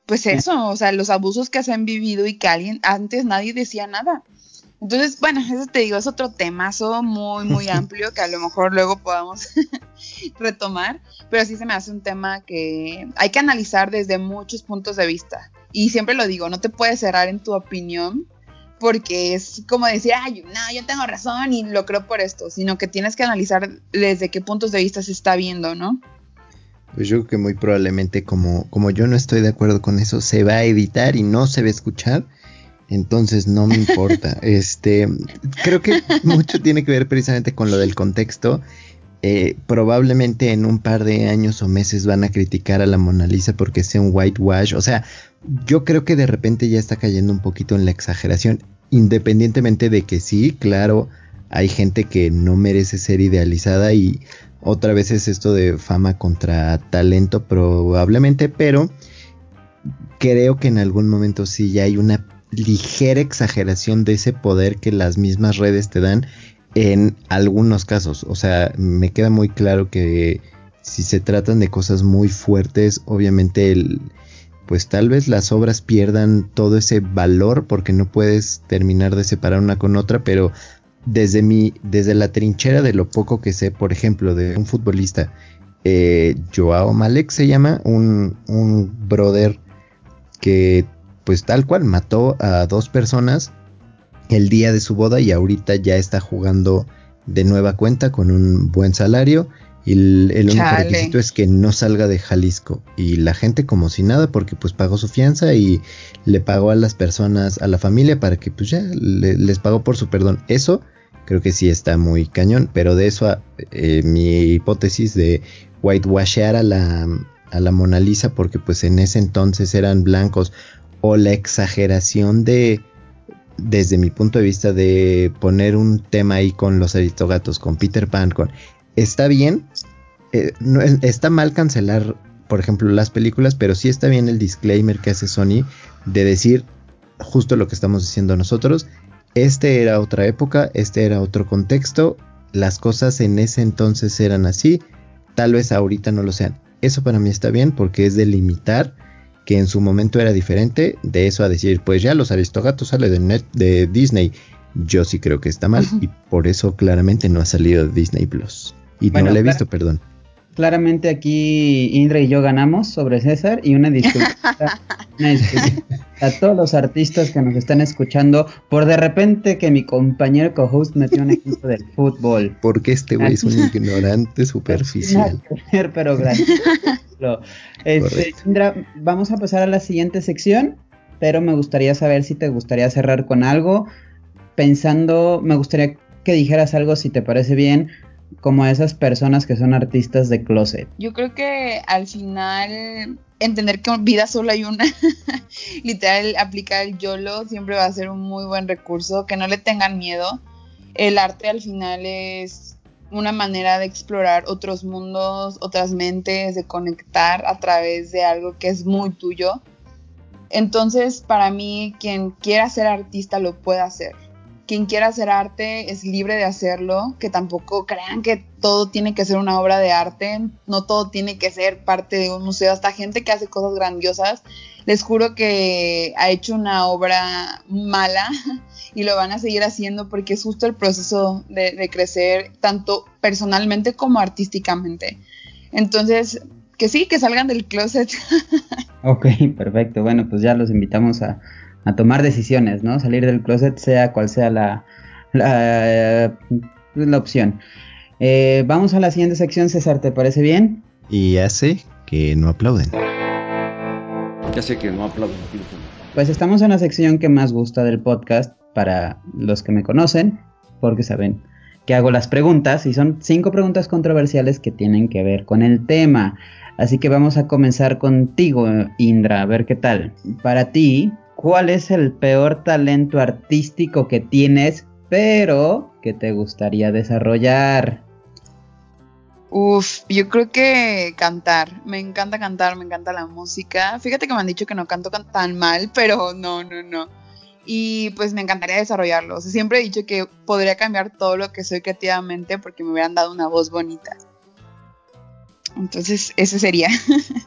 pues eso, o sea, los abusos que se han vivido y que alguien, antes nadie decía nada. Entonces, bueno, eso te digo, es otro temazo muy, muy amplio que a lo mejor luego podamos retomar, pero sí se me hace un tema que hay que analizar desde muchos puntos de vista. Y siempre lo digo, no te puedes cerrar en tu opinión porque es como decir, ay, no, yo tengo razón y lo creo por esto, sino que tienes que analizar desde qué puntos de vista se está viendo, ¿no? Pues yo creo que muy probablemente como, como yo no estoy de acuerdo con eso, se va a editar y no se va a escuchar. Entonces no me importa. este, creo que mucho tiene que ver precisamente con lo del contexto. Eh, probablemente en un par de años o meses van a criticar a la Mona Lisa porque sea un whitewash. O sea, yo creo que de repente ya está cayendo un poquito en la exageración. Independientemente de que sí, claro, hay gente que no merece ser idealizada y otra vez es esto de fama contra talento probablemente, pero creo que en algún momento sí ya hay una ligera exageración de ese poder que las mismas redes te dan en algunos casos. O sea, me queda muy claro que si se tratan de cosas muy fuertes, obviamente el, pues tal vez las obras pierdan todo ese valor porque no puedes terminar de separar una con otra, pero desde mi, desde la trinchera de lo poco que sé, por ejemplo, de un futbolista, eh, Joao Malek se llama, un, un brother que pues tal cual mató a dos personas el día de su boda y ahorita ya está jugando de nueva cuenta con un buen salario y el, único requisito es que no salga de Jalisco y la gente como si nada porque pues pagó su fianza y le pagó a las personas a la familia para que pues ya les pagó por su perdón. Eso creo que sí está muy cañón, pero de eso eh, mi hipótesis de whitewashear a la, a la Mona Lisa porque pues en ese entonces eran blancos o la exageración de desde mi punto de vista de poner un tema ahí con los aristogatos, con Peter Pan, con está bien, eh, está mal cancelar por ejemplo las películas, pero sí está bien el disclaimer que hace Sony de decir justo lo que estamos diciendo nosotros. Este era otra época, este era otro contexto, las cosas en ese entonces eran así, tal vez ahorita no lo sean. Eso para mí está bien porque es delimitar que en su momento era diferente, de eso a decir, pues ya los Aristogatos sale de, net, de Disney. Yo sí creo que está mal y por eso claramente no ha salido de Disney Plus. Y no lo he visto, perdón. Claramente aquí Indra y yo ganamos sobre César y una disculpa, a todos los artistas que nos están escuchando por de repente que mi compañero co-host metió un equipo del fútbol. Porque este güey es un ignorante superficial. pero gracias. Este, Indra, vamos a pasar a la siguiente sección, pero me gustaría saber si te gustaría cerrar con algo. Pensando, me gustaría que dijeras algo si te parece bien como a esas personas que son artistas de closet? Yo creo que al final entender que vida solo hay una, literal aplicar el YOLO siempre va a ser un muy buen recurso, que no le tengan miedo. El arte al final es una manera de explorar otros mundos, otras mentes, de conectar a través de algo que es muy tuyo. Entonces, para mí, quien quiera ser artista lo puede hacer quien quiera hacer arte es libre de hacerlo, que tampoco crean que todo tiene que ser una obra de arte, no todo tiene que ser parte de un museo, hasta gente que hace cosas grandiosas, les juro que ha hecho una obra mala y lo van a seguir haciendo porque es justo el proceso de, crecer tanto personalmente como artísticamente. Entonces, que sí, que salgan del closet. Ok, perfecto. Bueno, pues ya los invitamos a, a tomar decisiones, ¿no? Salir del closet, sea cual sea la, la, la opción. Eh, vamos a la siguiente sección, César, ¿te parece bien? Y hace que no aplauden. Ya sé que no aplauden. Pues estamos en la sección que más gusta del podcast para los que me conocen, porque saben que hago las preguntas y son cinco preguntas controversiales que tienen que ver con el tema. Así que vamos a comenzar contigo, Indra, a ver qué tal. Para ti, ¿Cuál es el peor talento artístico que tienes, pero que te gustaría desarrollar? Uf, yo creo que cantar. Me encanta cantar, me encanta la música. Fíjate que me han dicho que no canto tan mal, pero no, no, no. Y pues me encantaría desarrollarlo. siempre he dicho que podría cambiar todo lo que soy creativamente porque me hubieran dado una voz bonita. Entonces, ese sería.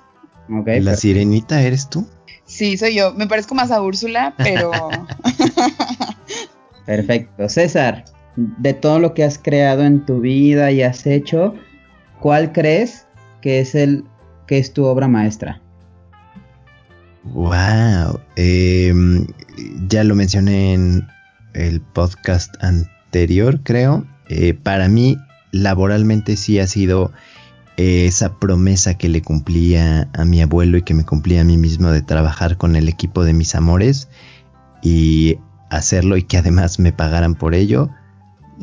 ¿La sirenita eres tú? Sí, soy yo. Me parezco más a Úrsula, pero. Perfecto. César, de todo lo que has creado en tu vida y has hecho, ¿cuál crees que es el que es tu obra maestra? Wow. Em, ya lo mencioné en el podcast anterior, creo. Eh, para mí, laboralmente sí ha sido esa promesa que le cumplía a mi abuelo y que me cumplía a mí mismo de trabajar con el equipo de mis amores y hacerlo y que además me pagaran por ello,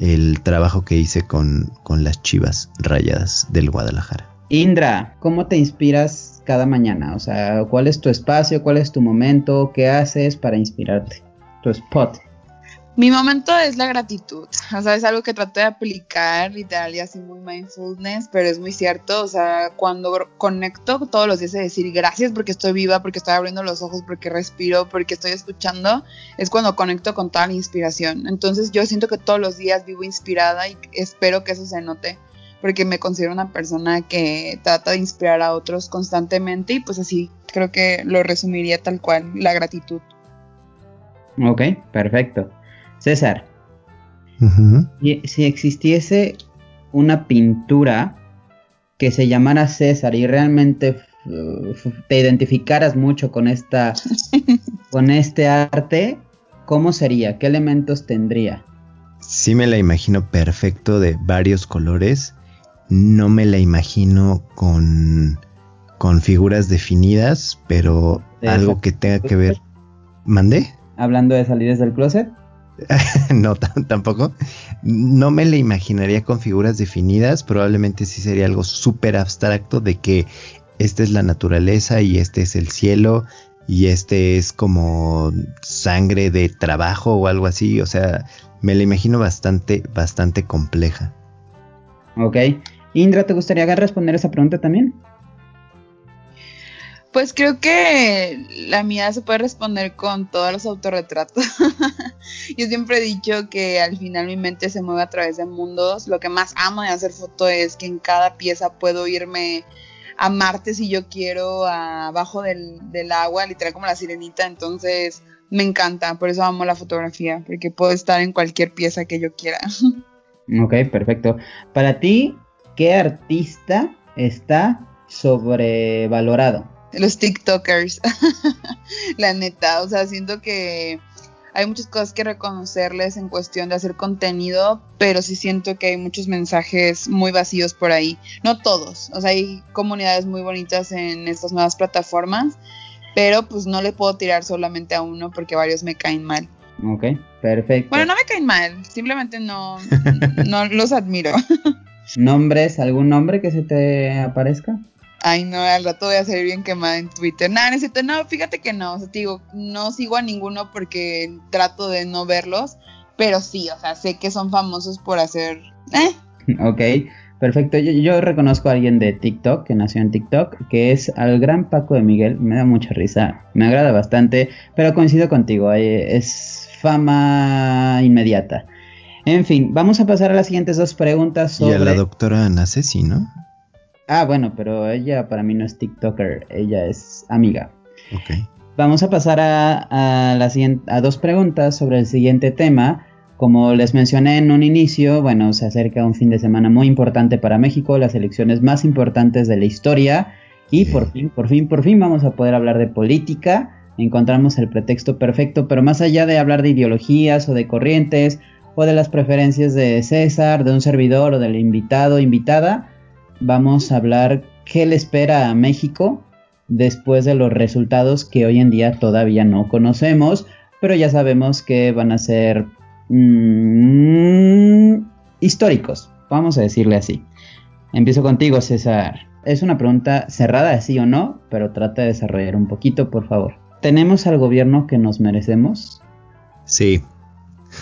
el trabajo que hice con, con las chivas rayadas del Guadalajara. Indra, ¿cómo te inspiras cada mañana? O sea, ¿cuál es tu espacio? ¿Cuál es tu momento? ¿Qué haces para inspirarte? Tu spot. Mi momento es la gratitud, o sea, es algo que trato de aplicar literal y así muy mindfulness, pero es muy cierto, o sea, cuando conecto todos los días a decir gracias porque estoy viva, porque estoy abriendo los ojos, porque respiro, porque estoy escuchando, es cuando conecto con toda la inspiración. Entonces yo siento que todos los días vivo inspirada y espero que eso se note, porque me considero una persona que trata de inspirar a otros constantemente y pues así creo que lo resumiría tal cual, la gratitud. Ok, perfecto. César, si existiese una pintura que se llamara César y realmente te identificaras mucho con esta con este arte, ¿cómo sería? ¿Qué elementos tendría? Sí me la imagino perfecto de varios colores. No me la imagino con, con figuras definidas, pero algo que tenga que ver. ¿Mandé? Hablando de salir del closet. no, tampoco. No me la imaginaría con figuras definidas. Probablemente sí sería algo súper abstracto de que esta es la naturaleza y este es el cielo y este es como sangre de trabajo o algo así. O sea, me la imagino bastante, bastante compleja. Ok. Indra, ¿te gustaría responder esa pregunta también? Pues creo que la mía se puede responder con todos los autorretratos. Yo siempre he dicho que al final mi mente se mueve a través de mundos. Lo que más amo de hacer foto es que en cada pieza puedo irme a Marte si yo quiero, abajo del, agua, literal como la sirenita. Entonces me encanta, por eso amo la fotografía, porque puedo estar en cualquier pieza que yo quiera. Ok, perfecto. Para ti, ¿qué artista está sobrevalorado? Los TikTokers. la neta, o sea, siento que hay muchas cosas que reconocerles en cuestión de hacer contenido, pero sí siento que hay muchos mensajes muy vacíos por ahí. No todos, o sea, hay comunidades muy bonitas en estas nuevas plataformas, pero pues no le puedo tirar solamente a uno porque varios me caen mal. Ok, perfecto. Bueno, no me caen mal, simplemente no, no los admiro. ¿Nombres? ¿Algún nombre que se te aparezca? Ay, no, al rato voy a salir bien quemada en Twitter. Nada, necesito, no, fíjate que no. O sea, te digo, no sigo a ninguno porque trato de no verlos. Pero sí, o sea, sé que son famosos por hacer. ¿eh? Ok, perfecto. Yo, yo, reconozco a alguien de TikTok, que nació en TikTok, que es al gran Paco de Miguel. Me da mucha risa, me agrada bastante, pero coincido contigo, eh, es fama inmediata. En fin, vamos a pasar a las siguientes dos preguntas sobre... Y a la doctora Ana Ceci, ¿no? Ah, bueno, pero ella para mí no es TikToker, ella es amiga. Ok. Vamos a pasar a, a, la a dos preguntas sobre el siguiente tema. Como les mencioné en un inicio, bueno, se acerca un fin de semana muy importante para México, las elecciones más importantes de la historia. Y por fin, por fin, por fin vamos a poder hablar de política. Encontramos el pretexto perfecto, pero más allá de hablar de ideologías o de corrientes o de las preferencias de César, de un servidor o del invitado, invitada, vamos a hablar qué le espera a México después de los resultados que hoy en día todavía no conocemos, pero ya sabemos que van a ser mmm, históricos, vamos a decirle así. Empiezo contigo, César. Es una pregunta cerrada, sí o no, pero trata de desarrollar un poquito, por favor. ¿Tenemos al gobierno que nos merecemos? Sí,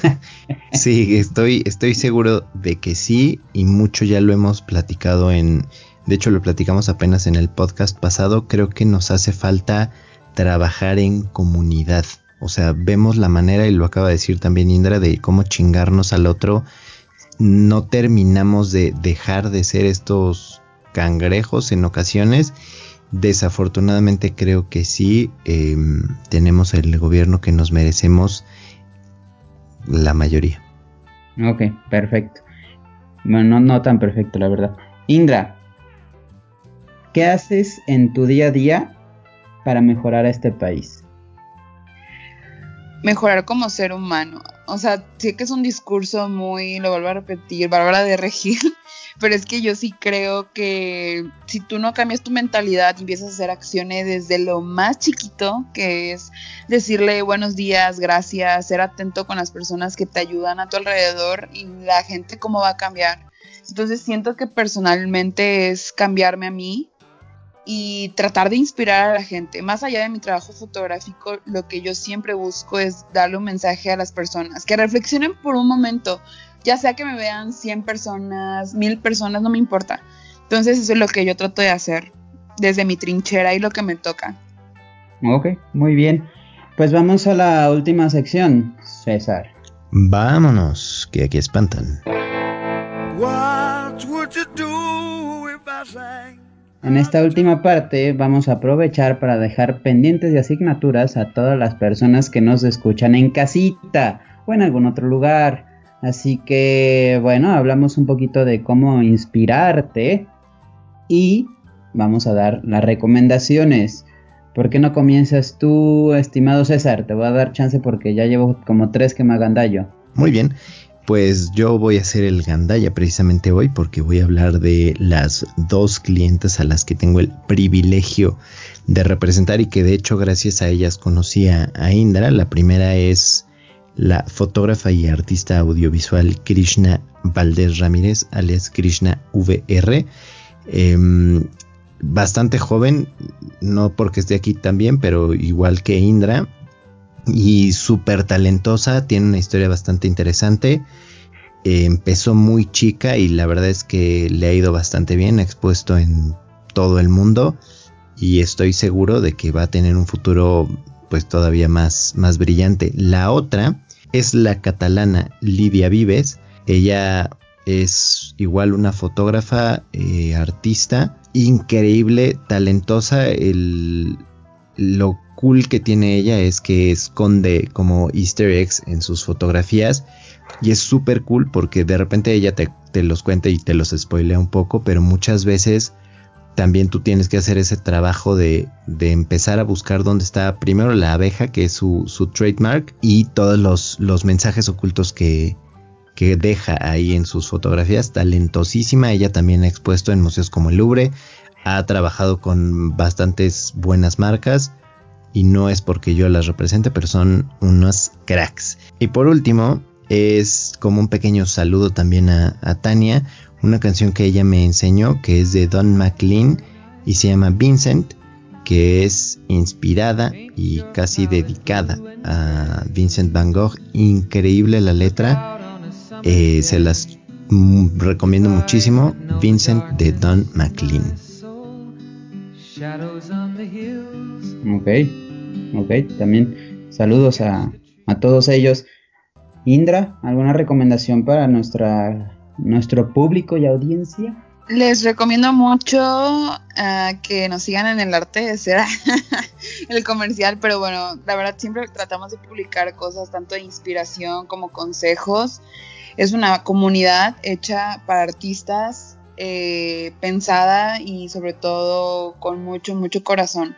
sí, estoy, estoy seguro de que sí y mucho ya lo hemos platicado en, de hecho lo platicamos apenas en el podcast pasado, creo que nos hace falta trabajar en comunidad. O sea, vemos la manera, y lo acaba de decir también Indra, de cómo chingarnos al otro. No terminamos de dejar de ser estos cangrejos en ocasiones. Desafortunadamente creo que sí eh, tenemos el gobierno que nos merecemos la mayoría. Ok, perfecto. Bueno, no, tan perfecto, la verdad. Indra, ¿qué haces en tu día a día para mejorar a este país? Mejorar como ser humano. O sea, sé que es un discurso muy, lo vuelvo a repetir, Bárbara de Regil, pero es que yo sí creo que si tú no cambias tu mentalidad y empiezas a hacer acciones desde lo más chiquito, que es decirle buenos días, gracias, ser atento con las personas que te ayudan a tu alrededor y la gente cómo va a cambiar. Entonces siento que personalmente es cambiarme a mí y tratar de inspirar a la gente. Más allá de mi trabajo fotográfico, lo que yo siempre busco es darle un mensaje a las personas, que reflexionen por un momento ya sea que me vean 100 personas, 1000 personas, no me importa. Entonces eso es lo que yo trato de hacer desde mi trinchera y lo que me toca. Ok, muy bien. Pues vamos a la última sección, César. Vámonos, que aquí espantan. En esta última parte vamos a aprovechar para dejar pendientes de asignaturas a todas las personas que nos escuchan en casita o en algún otro lugar. Así que bueno, hablamos un poquito de cómo inspirarte y vamos a dar las recomendaciones. ¿Por qué no comienzas tú, estimado César? Te voy a dar chance porque ya llevo como tres que me hagan daño. Muy bien, pues yo voy a hacer el gandaya precisamente hoy porque voy a hablar de las dos clientes a las que tengo el privilegio de representar y que de hecho gracias a ellas conocí a Indra. La primera es la fotógrafa y artista audiovisual Krishna Valdés Ramírez, alias Krishna VR. Em, bastante joven, no porque esté aquí también, pero igual que Indra. Y súper talentosa, tiene una historia bastante interesante. empezó muy chica y la verdad es que le ha ido bastante bien, expuesto en todo el mundo. y estoy seguro de que va a tener un futuro pues todavía más, más brillante. La otra es la catalana Lidia Vives. Ella es igual una fotógrafa, eh, artista, increíble, talentosa. El, lo cool que tiene ella es que esconde como easter eggs en sus fotografías. Y es súper cool porque de repente ella te, te, los cuenta y te los spoilea un poco, pero muchas veces también tú tienes que hacer ese trabajo de, empezar a buscar dónde está primero la abeja, que es su, su trademark, y todos los, los mensajes ocultos que, que deja ahí en sus fotografías, talentosísima, ella también ha expuesto en museos como el Louvre, ha trabajado con bastantes buenas marcas y no es porque yo las represente, pero son unos cracks. Y por último, es como un pequeño saludo también a Tania, una canción que ella me enseñó que es de Don McLean y se llama Vincent, que es inspirada y casi dedicada a Vincent Van Gogh. Increíble la letra eh, se las recomiendo muchísimo. Vincent de Don McLean. Ok, ok, también saludos a, a todos ellos. Indra, ¿alguna recomendación para nuestra, nuestro público y audiencia? Les recomiendo mucho uh, que nos sigan en el arte de ser el comercial, pero bueno, la verdad siempre tratamos de publicar cosas tanto de inspiración como consejos. Es una comunidad hecha para artistas, eh, pensada y sobre todo con mucho, mucho corazón.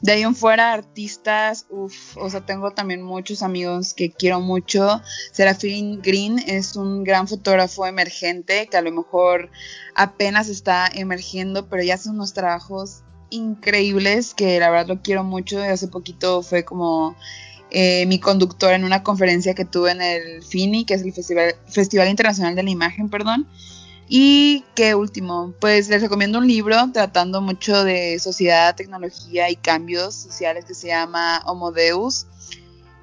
De ahí en fuera, artistas, uff, o sea, tengo también muchos amigos que quiero mucho. Serafín Green es un gran fotógrafo emergente que a lo mejor apenas está emergiendo, pero ya hace unos trabajos increíbles que la verdad lo quiero mucho. Hace poquito fue como eh, mi conductor en una conferencia que tuve en el FINI, que es el Festival, Festival Internacional de la Imagen, perdón. Y qué último, pues les recomiendo un libro tratando mucho de sociedad, tecnología y cambios sociales que se llama Homo Deus.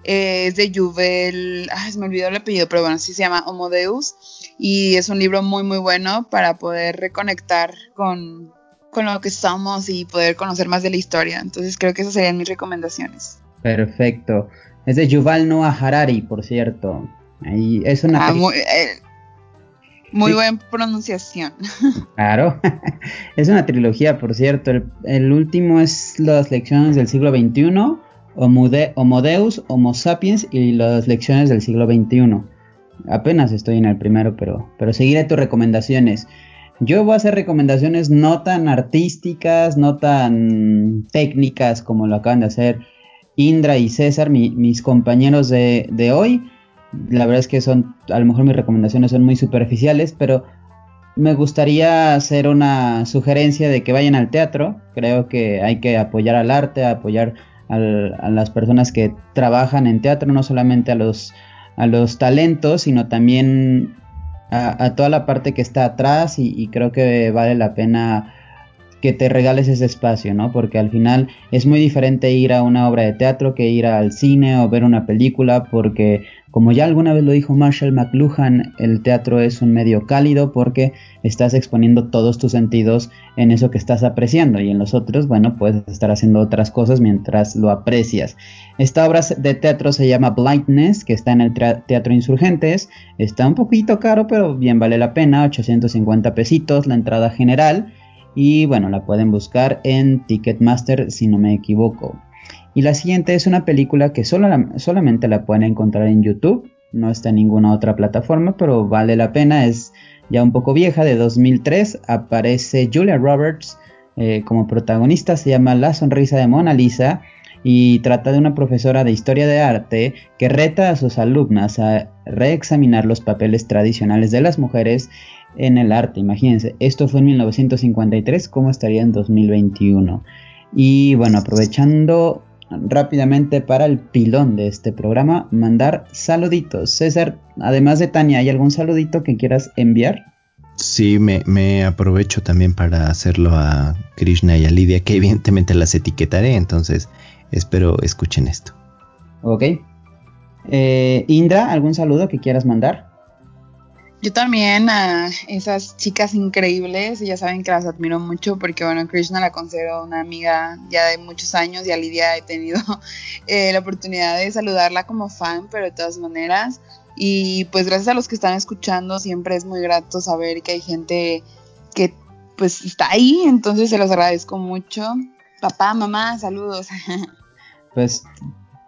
Eh, es de Juvel, ay, se me olvidó el apellido, pero bueno, sí se llama Homo Deus. Y es un libro muy, muy bueno para poder reconectar con, con lo que somos y poder conocer más de la historia. Entonces creo que esas serían mis recomendaciones. Perfecto. Es de Yuval Noah Harari, por cierto. Ahí es una. Ah, muy, eh, muy sí. buena pronunciación. Claro. es una trilogía, por cierto. El, el, último es Las lecciones del siglo XXI, Homo, de, Homo Deus, Homo Sapiens y las lecciones del siglo XXI. Apenas estoy en el primero, pero, pero seguiré tus recomendaciones. Yo voy a hacer recomendaciones no tan artísticas, no tan técnicas como lo acaban de hacer Indra y César, mi, mis compañeros de, de, hoy. La verdad es que son, a lo mejor mis recomendaciones son muy superficiales, pero me gustaría hacer una sugerencia de que vayan al teatro. Creo que hay que apoyar al arte, apoyar a las personas que trabajan en teatro, no solamente a los, a los talentos, sino también a, toda la parte que está atrás y creo que vale la pena que te regales ese espacio, ¿no? Porque al final es muy diferente ir a una obra de teatro que ir al cine o ver una película, porque como ya alguna vez lo dijo Marshall McLuhan, el teatro es un medio cálido porque estás exponiendo todos tus sentidos en eso que estás apreciando y en los otros, bueno, puedes estar haciendo otras cosas mientras lo aprecias. Esta obra de teatro se llama Blindness, que está en el Teatro Insurgentes, está un poquito caro, pero bien vale la pena, 850 pesitos la entrada general y bueno, la pueden buscar en Ticketmaster si no me equivoco. Y la siguiente es una película que solo la, solamente la pueden encontrar en YouTube, no está en ninguna otra plataforma, pero vale la pena, es ya un poco vieja, de 2003, aparece Julia Roberts eh, como protagonista, se llama La sonrisa de Mona Lisa y trata de una profesora de historia de arte que reta a sus alumnas a reexaminar los papeles tradicionales de las mujeres en el arte. Imagínense, esto fue en 1953, ¿cómo estaría en 2021? Y bueno, aprovechando rápidamente para el pilón de este programa, mandar saluditos. César, además de Tania, ¿hay algún saludito que quieras enviar? Sí, me, me, aprovecho también para hacerlo a Krishna y a Lidia, que evidentemente las etiquetaré, entonces espero escuchen esto. Ok. Eh, Indra, ¿algún saludo que quieras mandar? Yo también a esas chicas increíbles, ya saben que las admiro mucho porque, bueno, Krishna la considero una amiga ya de muchos años y a Lidia he tenido eh, la oportunidad de saludarla como fan, pero de todas maneras. Y pues gracias a los que están escuchando, siempre es muy grato saber que hay gente que pues está ahí, entonces se los agradezco mucho. Papá, mamá, saludos. Pues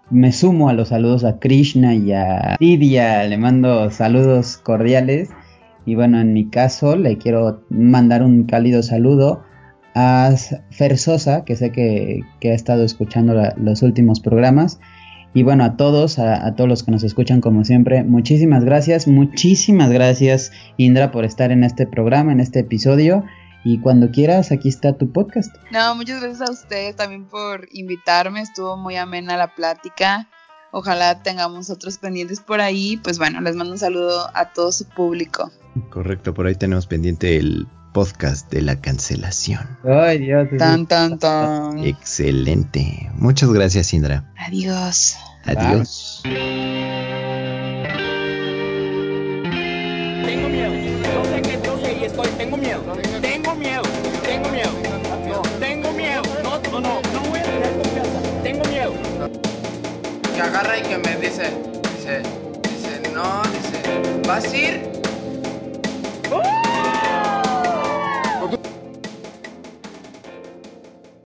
me sumo a los saludos a Krishna y a Lidia, le mando saludos cordiales. Y bueno, en mi caso le quiero mandar un cálido saludo a Fer Sosa, que sé que, ha estado escuchando los últimos programas. Y bueno, a todos, a, a, todos los que nos escuchan como siempre, muchísimas gracias, muchísimas gracias Indra por estar en este programa, en este episodio. Y cuando quieras, aquí está tu podcast. No, muchas gracias a ustedes también por invitarme. Estuvo muy amena la plática. Ojalá tengamos otros pendientes por ahí. Pues bueno, les mando un saludo a todo su público. Correcto, por ahí tenemos pendiente el podcast de la cancelación. Ay, Dios. Tan, tan, tan. Excelente. Muchas gracias, Indra. Adiós. Adiós. Tengo miedo. Yo sé que yo sé y estoy. Tengo miedo. Tengo miedo. Que agarra y que me dice, dice, dice, no, dice, ¿vas a ir?